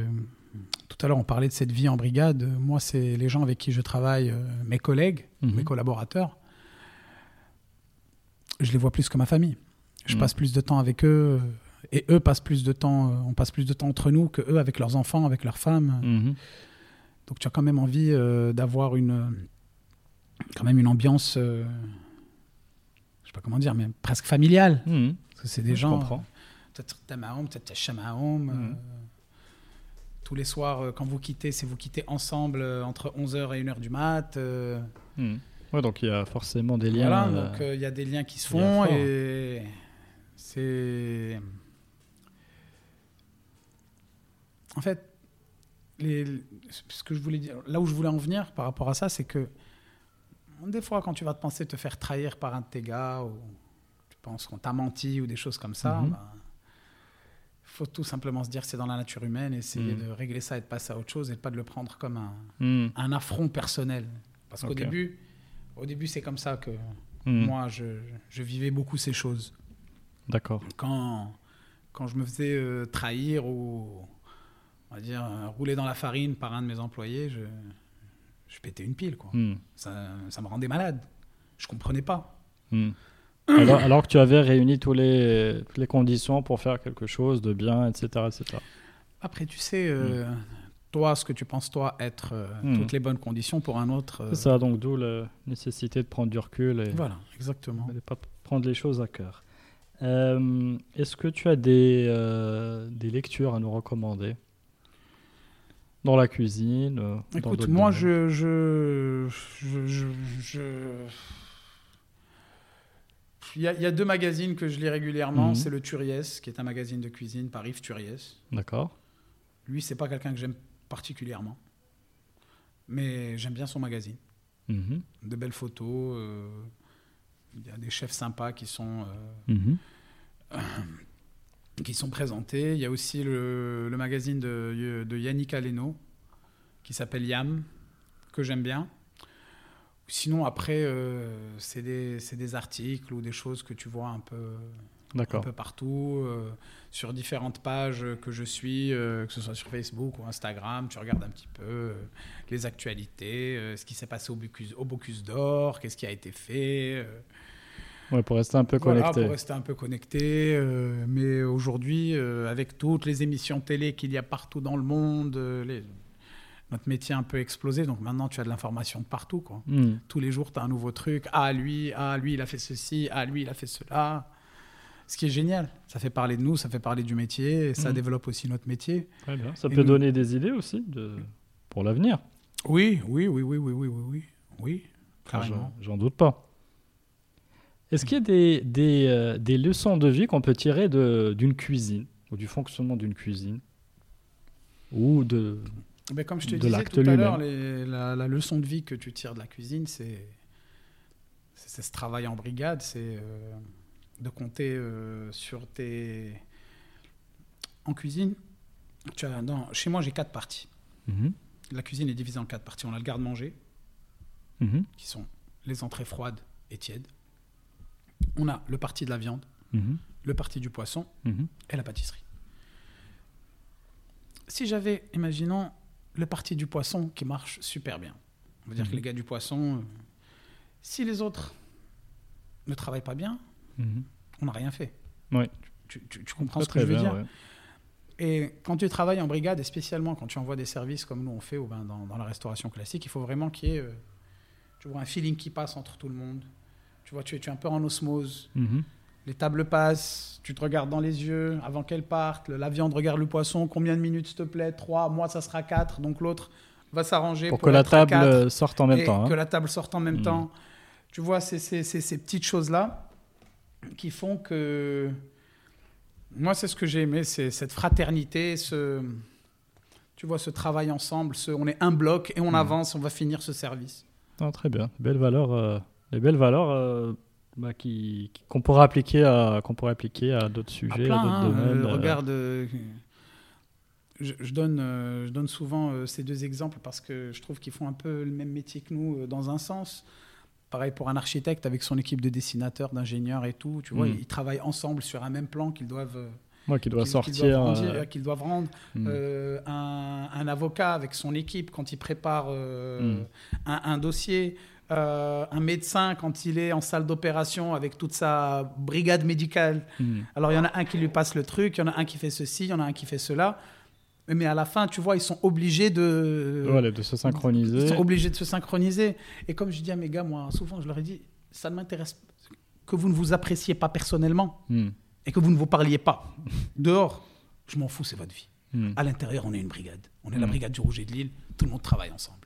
tout à l'heure on parlait de cette vie en brigade, moi c'est les gens avec qui je travaille, mes collègues, Mhm. mes collaborateurs, je les vois plus que ma famille. Je Mhm. passe plus de temps avec eux, et eux passent plus de temps, euh, on passe plus de temps entre nous que eux avec leurs enfants, avec leurs femmes. Mhm. Donc tu as quand même envie euh, d'avoir une, quand même une ambiance, euh, je sais pas comment dire, mais presque familiale. Mhm. Parce que c'est des Je gens. comprends. Peut-être Tamahoum, peut-être. Mhm. tous les soirs, quand vous quittez, c'est vous quittez ensemble entre 11h et 1h du mat. Mhm. Ouais, donc il y a forcément des liens. voilà, donc euh, il y a des liens qui se font et c'est. En fait, les... ce que je voulais dire, là où je voulais en venir par rapport à ça, c'est que des fois, quand tu vas te penser te faire trahir par un de tes gars, ou tu penses qu'on t'a menti ou des choses comme ça, Mhm. bah, faut tout simplement se dire que c'est dans la nature humaine, essayer Mhm. de régler ça et de passer à autre chose et de pas de le prendre comme un, mhm. un affront personnel. Parce qu'au début, au début c'est comme ça que moi, je, je vivais beaucoup ces choses. D'accord. Quand, quand je me faisais euh, trahir ou, on va dire, euh, rouler dans la farine par un de mes employés, je, je pétais une pile. Quoi. Mhm. Ça, ça me rendait malade. Je comprenais pas. Mhm. alors, alors que tu avais réuni tous les, toutes les conditions pour faire quelque chose de bien, etc. etc. Après, tu sais, euh, toi, ce que tu penses, toi, être euh, toutes les bonnes conditions pour un autre. euh, C'est ça, donc d'où la nécessité de prendre du recul et Voilà, exactement. de ne pas prendre les choses à cœur. Est-ce que tu as des, des lectures à nous recommander? Dans la cuisine euh, dans Écoute, moi, je. je, je, je- je- Il y, a, il y a deux magazines que je lis régulièrement. Mhm. C'est le Turiès, qui est un magazine de cuisine par Yves Turiès. D'accord. Lui, c'est pas quelqu'un que j'aime particulièrement. Mais j'aime bien son magazine. Mhm. De belles photos. euh, Il y a des chefs sympas qui sont, euh, Mhm. (clears throat) qui sont présentés. Il y a aussi le, le magazine de, de Yannick Aleno, qui s'appelle Yam, que j'aime bien. Sinon, après, euh, c'est des, articles ou des choses que tu vois un peu, un D'accord. peu partout, euh, sur différentes pages que je suis, euh, que ce soit sur Facebook ou Instagram. Tu regardes un petit peu les actualités, ce qui s'est passé au Bocuse, au d'Or, qu'est-ce qui a été fait. Ouais, pour rester un peu voilà, connecté. pour rester un peu connecté. euh, mais aujourd'hui, euh, avec toutes les émissions télé qu'il y a partout dans le monde, euh, les- notre métier a un peu explosé. Donc maintenant, tu as de l'information de partout. Quoi. Hmm. Tous les jours, tu as un nouveau truc. Ah, lui, ah, lui, il a fait ceci. Ah, lui, il a fait cela. Ce qui est génial. Ça fait parler de nous, ça fait parler du métier. Et ça Mhm. développe aussi notre métier. Très bien. Ça Et peut nous- donner des idées aussi de... pour l'avenir? Oui, oui, oui, oui, oui, oui, oui, oui. Oui, j'en doute pas. Est-ce qu'il y a des, des, euh, des leçons de vie qu'on peut tirer d'une cuisine ou du fonctionnement d'une cuisine ou de Mais comme je te disais tout à l'heure, la, la leçon de vie que tu tires de la cuisine, c'est ce travail en brigade, c'est euh, de compter euh, sur tes... En cuisine, tu as, dans- chez moi j'ai quatre parties. Mhm. La cuisine est divisée en quatre parties. On a le garde-manger, Mhm. qui sont les entrées froides et tièdes. On a le parti de la viande, Mhm. le parti du poisson Mhm. et la pâtisserie. Si j'avais, imaginons, le parti du poisson qui marche super bien. On va dire Mhm. que les gars du poisson, euh, si les autres ne travaillent pas bien, Mhm. on n'a rien fait. Oui. Tu, tu- tu comprends Très, ce que je veux bien, dire? ouais. Et quand tu travailles en brigade, et spécialement quand tu envoies des services comme nous on fait ou ben, dans, dans la restauration classique, il faut vraiment qu'il y ait euh, tu vois, un feeling qui passe entre tout le monde. Tu vois, tu es, tu es un peu en osmose. Mhm. Les tables passent, tu te regardes dans les yeux avant qu'elles partent. La viande regarde le poisson. Combien de minutes, s'il te plaît? Trois. Moi, ça sera quatre. Donc l'autre va s'arranger Pour pour, que la table quatre sorte en même et temps. que hein. la table sorte en même temps. Tu vois, c'est ces petites choses-là qui font que. Moi, c'est ce que j'ai aimé, c'est cette fraternité, ce. Tu vois, ce travail ensemble, ce, on est un bloc et on Mm. avance, on va finir ce service. Ah, très bien. Belles valeurs, euh, les belles valeurs euh, bah, qui- qui- qu'on pourrait appliquer à qu'on pourrait appliquer à d'autres À sujets, plein, à d'autres hein, domaines. euh, euh. regarde, euh, je, je donne, euh, je donne souvent euh, ces deux exemples parce que je trouve qu'ils font un peu le même métier que nous euh, dans un sens. Pareil pour un architecte avec son équipe de dessinateurs, d'ingénieurs et tout. Tu vois, Mm. ils travaillent ensemble sur un même plan qu'ils doivent, euh, Moi qui qu'ils- qu'ils sortir. doivent rendre. euh, qu'ils doivent rendre. hmm. Euh, un, un avocat avec son équipe quand il prépare euh, Mm. un, un dossier. Euh, un médecin quand il est en salle d'opération avec toute sa brigade médicale. Hmm. Alors, il y en a un qui lui passe le truc, il y en a un qui fait ceci, il y en a un qui fait cela. Mais à la fin, tu vois, ils sont obligés de. Voilà, de se synchroniser. Ils sont obligés de se synchroniser. Et comme je dis à mes gars, moi, souvent, je leur ai dit ça ne m'intéresse que vous ne vous appréciez pas personnellement Hmm. et que vous ne vous parliez pas. Dehors, je m'en fous, c'est votre vie. Hmm. À l'intérieur, on est une brigade. On est la brigade du Rouge et de Lille. Tout le monde travaille ensemble.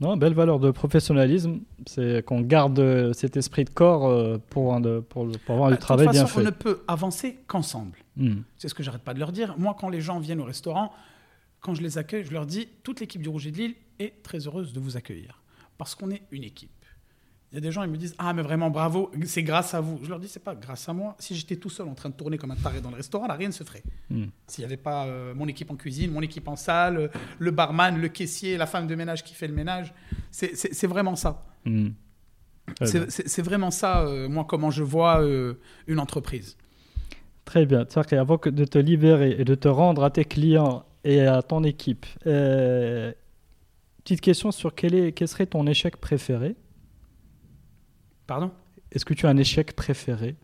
Non, belle valeur de professionnalisme, c'est qu'on garde euh, cet esprit de corps euh, pour, un de- pour, le- pour avoir Bah, du travail de toute bien façon, fait. on ne peut avancer qu'ensemble. Hmm. C'est ce que j'arrête pas de leur dire. Moi, quand les gens viennent au restaurant, quand je les accueille, je leur dis toute l'équipe du Rouge et de Lille est très heureuse de vous accueillir parce qu'on est une équipe. Il y a des gens, ils me disent Ah, mais vraiment bravo, c'est grâce à vous. Je leur dis C'est pas grâce à moi. Si j'étais tout seul en train de tourner comme un taré dans le restaurant, là, rien ne se ferait. Hmm. S'il n'y avait pas euh, mon équipe en cuisine, mon équipe en salle, euh, le barman, le caissier, la femme de ménage qui fait le ménage, c'est- c'est c'est vraiment ça. Hmm. C'est c'est- c'est vraiment ça, euh, moi, comment je vois euh, une entreprise. Très bien. Tsarki, avant que de te libérer et de te rendre à tes clients et à ton équipe, petite question sur quel, est, quel serait ton échec préféré? Pardon? Est-ce que tu as un échec préféré?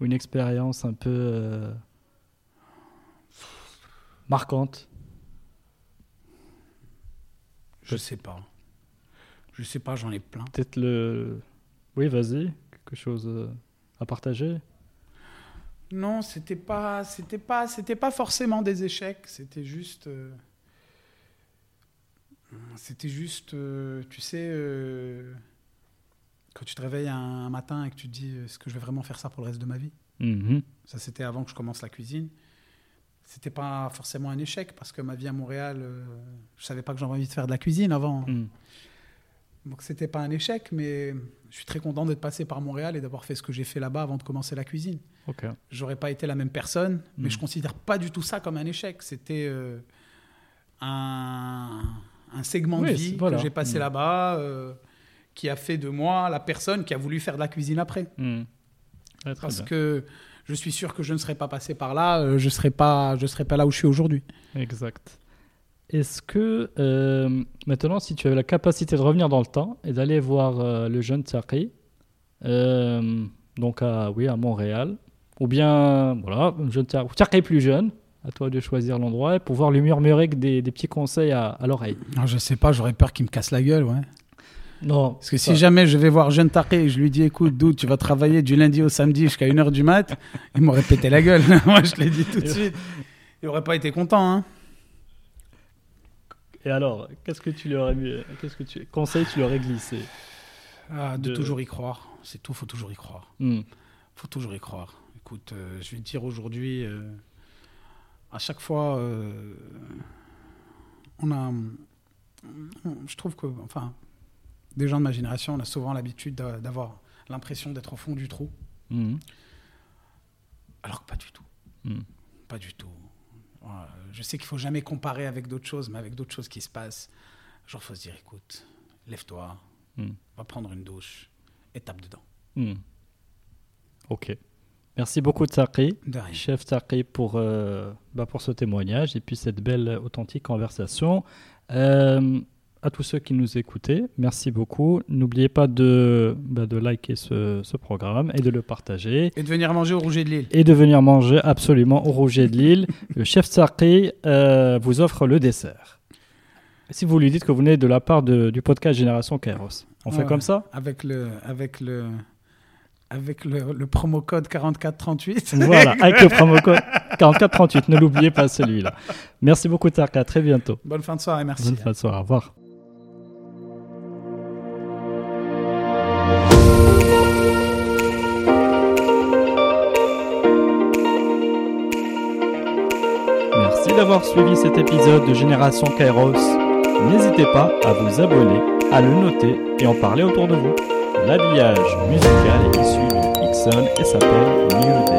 Ou une expérience un peu euh, marquante? Je sais pas. Je sais pas, j'en ai plein. Peut-être le. Oui, vas-y, quelque chose euh, à partager Non, c'était pas, c'était pas, c'était pas forcément des échecs. C'était juste, euh, c'était juste, euh, tu sais, euh, quand tu te réveilles un, matin et que tu te dis, est-ce que je vais vraiment faire ça pour le reste de ma vie? Mhm. Ça, c'était avant que je commence la cuisine. C'était pas forcément un échec parce que ma vie à Montréal, euh, je savais pas que j'avais envie de faire de la cuisine avant. Mhm. Donc c'était pas un échec, mais je suis très content d'être passé par Montréal et d'avoir fait ce que j'ai fait là-bas avant de commencer la cuisine. Ok. J'aurais pas été la même personne, mais Mm. je considère pas du tout ça comme un échec. C'était euh, un, un segment Oui, de vie voilà. que j'ai passé Mm. là-bas, euh, qui a fait de moi la personne qui a voulu faire de la cuisine après. Ouais, très Parce bien. que je suis sûr que je ne serais pas passé par là, euh, je serais pas, je serais pas là où je suis aujourd'hui. Exact. Est-ce que euh, maintenant, si tu avais la capacité de revenir dans le temps et d'aller voir euh, le jeune Tsaki, euh, donc à, oui, à Montréal, ou bien, voilà, un jeune Tsaki plus jeune, à toi de choisir l'endroit et pouvoir lui murmurer des, des petits conseils à, à l'oreille. Non, je sais pas, j'aurais peur qu'il me casse la guelle, ouais. Non, Parce que si jamais je vais voir Jeune Tarquet et je lui dis écoute, Doud, tu vas travailler du lundi au samedi jusqu'à 1h du mat, (laughs) il m'aurait pété la gueule. (laughs) Moi, je l'ai dit tout de suite. Il aurait pas été content, hein. Et alors, qu'est-ce que tu lui aurais mis, qu'est-ce que tu conseil tu lui aurais glissé? Ah, de, De- toujours y croire. C'est tout, faut toujours y croire. Hmm. faut toujours y croire. Écoute, euh, je vais te dire aujourd'hui, euh, à chaque fois, euh, on a. je trouve que, enfin, des gens de ma génération, on a souvent l'habitude d'a- d'avoir l'impression d'être au fond du trou, Hmm. alors que pas du tout. Hmm. Pas du tout. Je sais qu'il faut jamais comparer avec d'autres choses, mais avec d'autres choses qui se passent, genre, faut se dire, écoute, lève-toi, Hmm. va prendre une douche et tape dedans. Ok. Merci beaucoup rien. Chef Taqi pour, euh, bah, pour ce témoignage et puis cette belle, authentique conversation. Euh, à tous ceux qui nous écoutaient, merci beaucoup. N'oubliez pas de, bah, de liker ce, ce programme et de le partager. Et de venir manger au Rouget de Lille. Et de venir manger absolument au Rouget de Lille. (laughs) le chef Taqi euh, vous offre le dessert. Si vous lui dites que vous venez de la part de- du podcast Génération Kairos. On fait comme ça? avec le avec le avec le, le promo code 4438. Voilà, avec le promo (laughs) code 4438. Ne l'oubliez pas celui-là. Merci beaucoup Tarka, à très bientôt. Bonne fin de soirée, merci. Bonne fin de soirée, au revoir. D'avoir suivi cet épisode de Génération Kairos. N'hésitez pas à vous abonner, à le noter et en parler autour de vous. L'habillage musical est issu de Ixon et s'appelle Mieux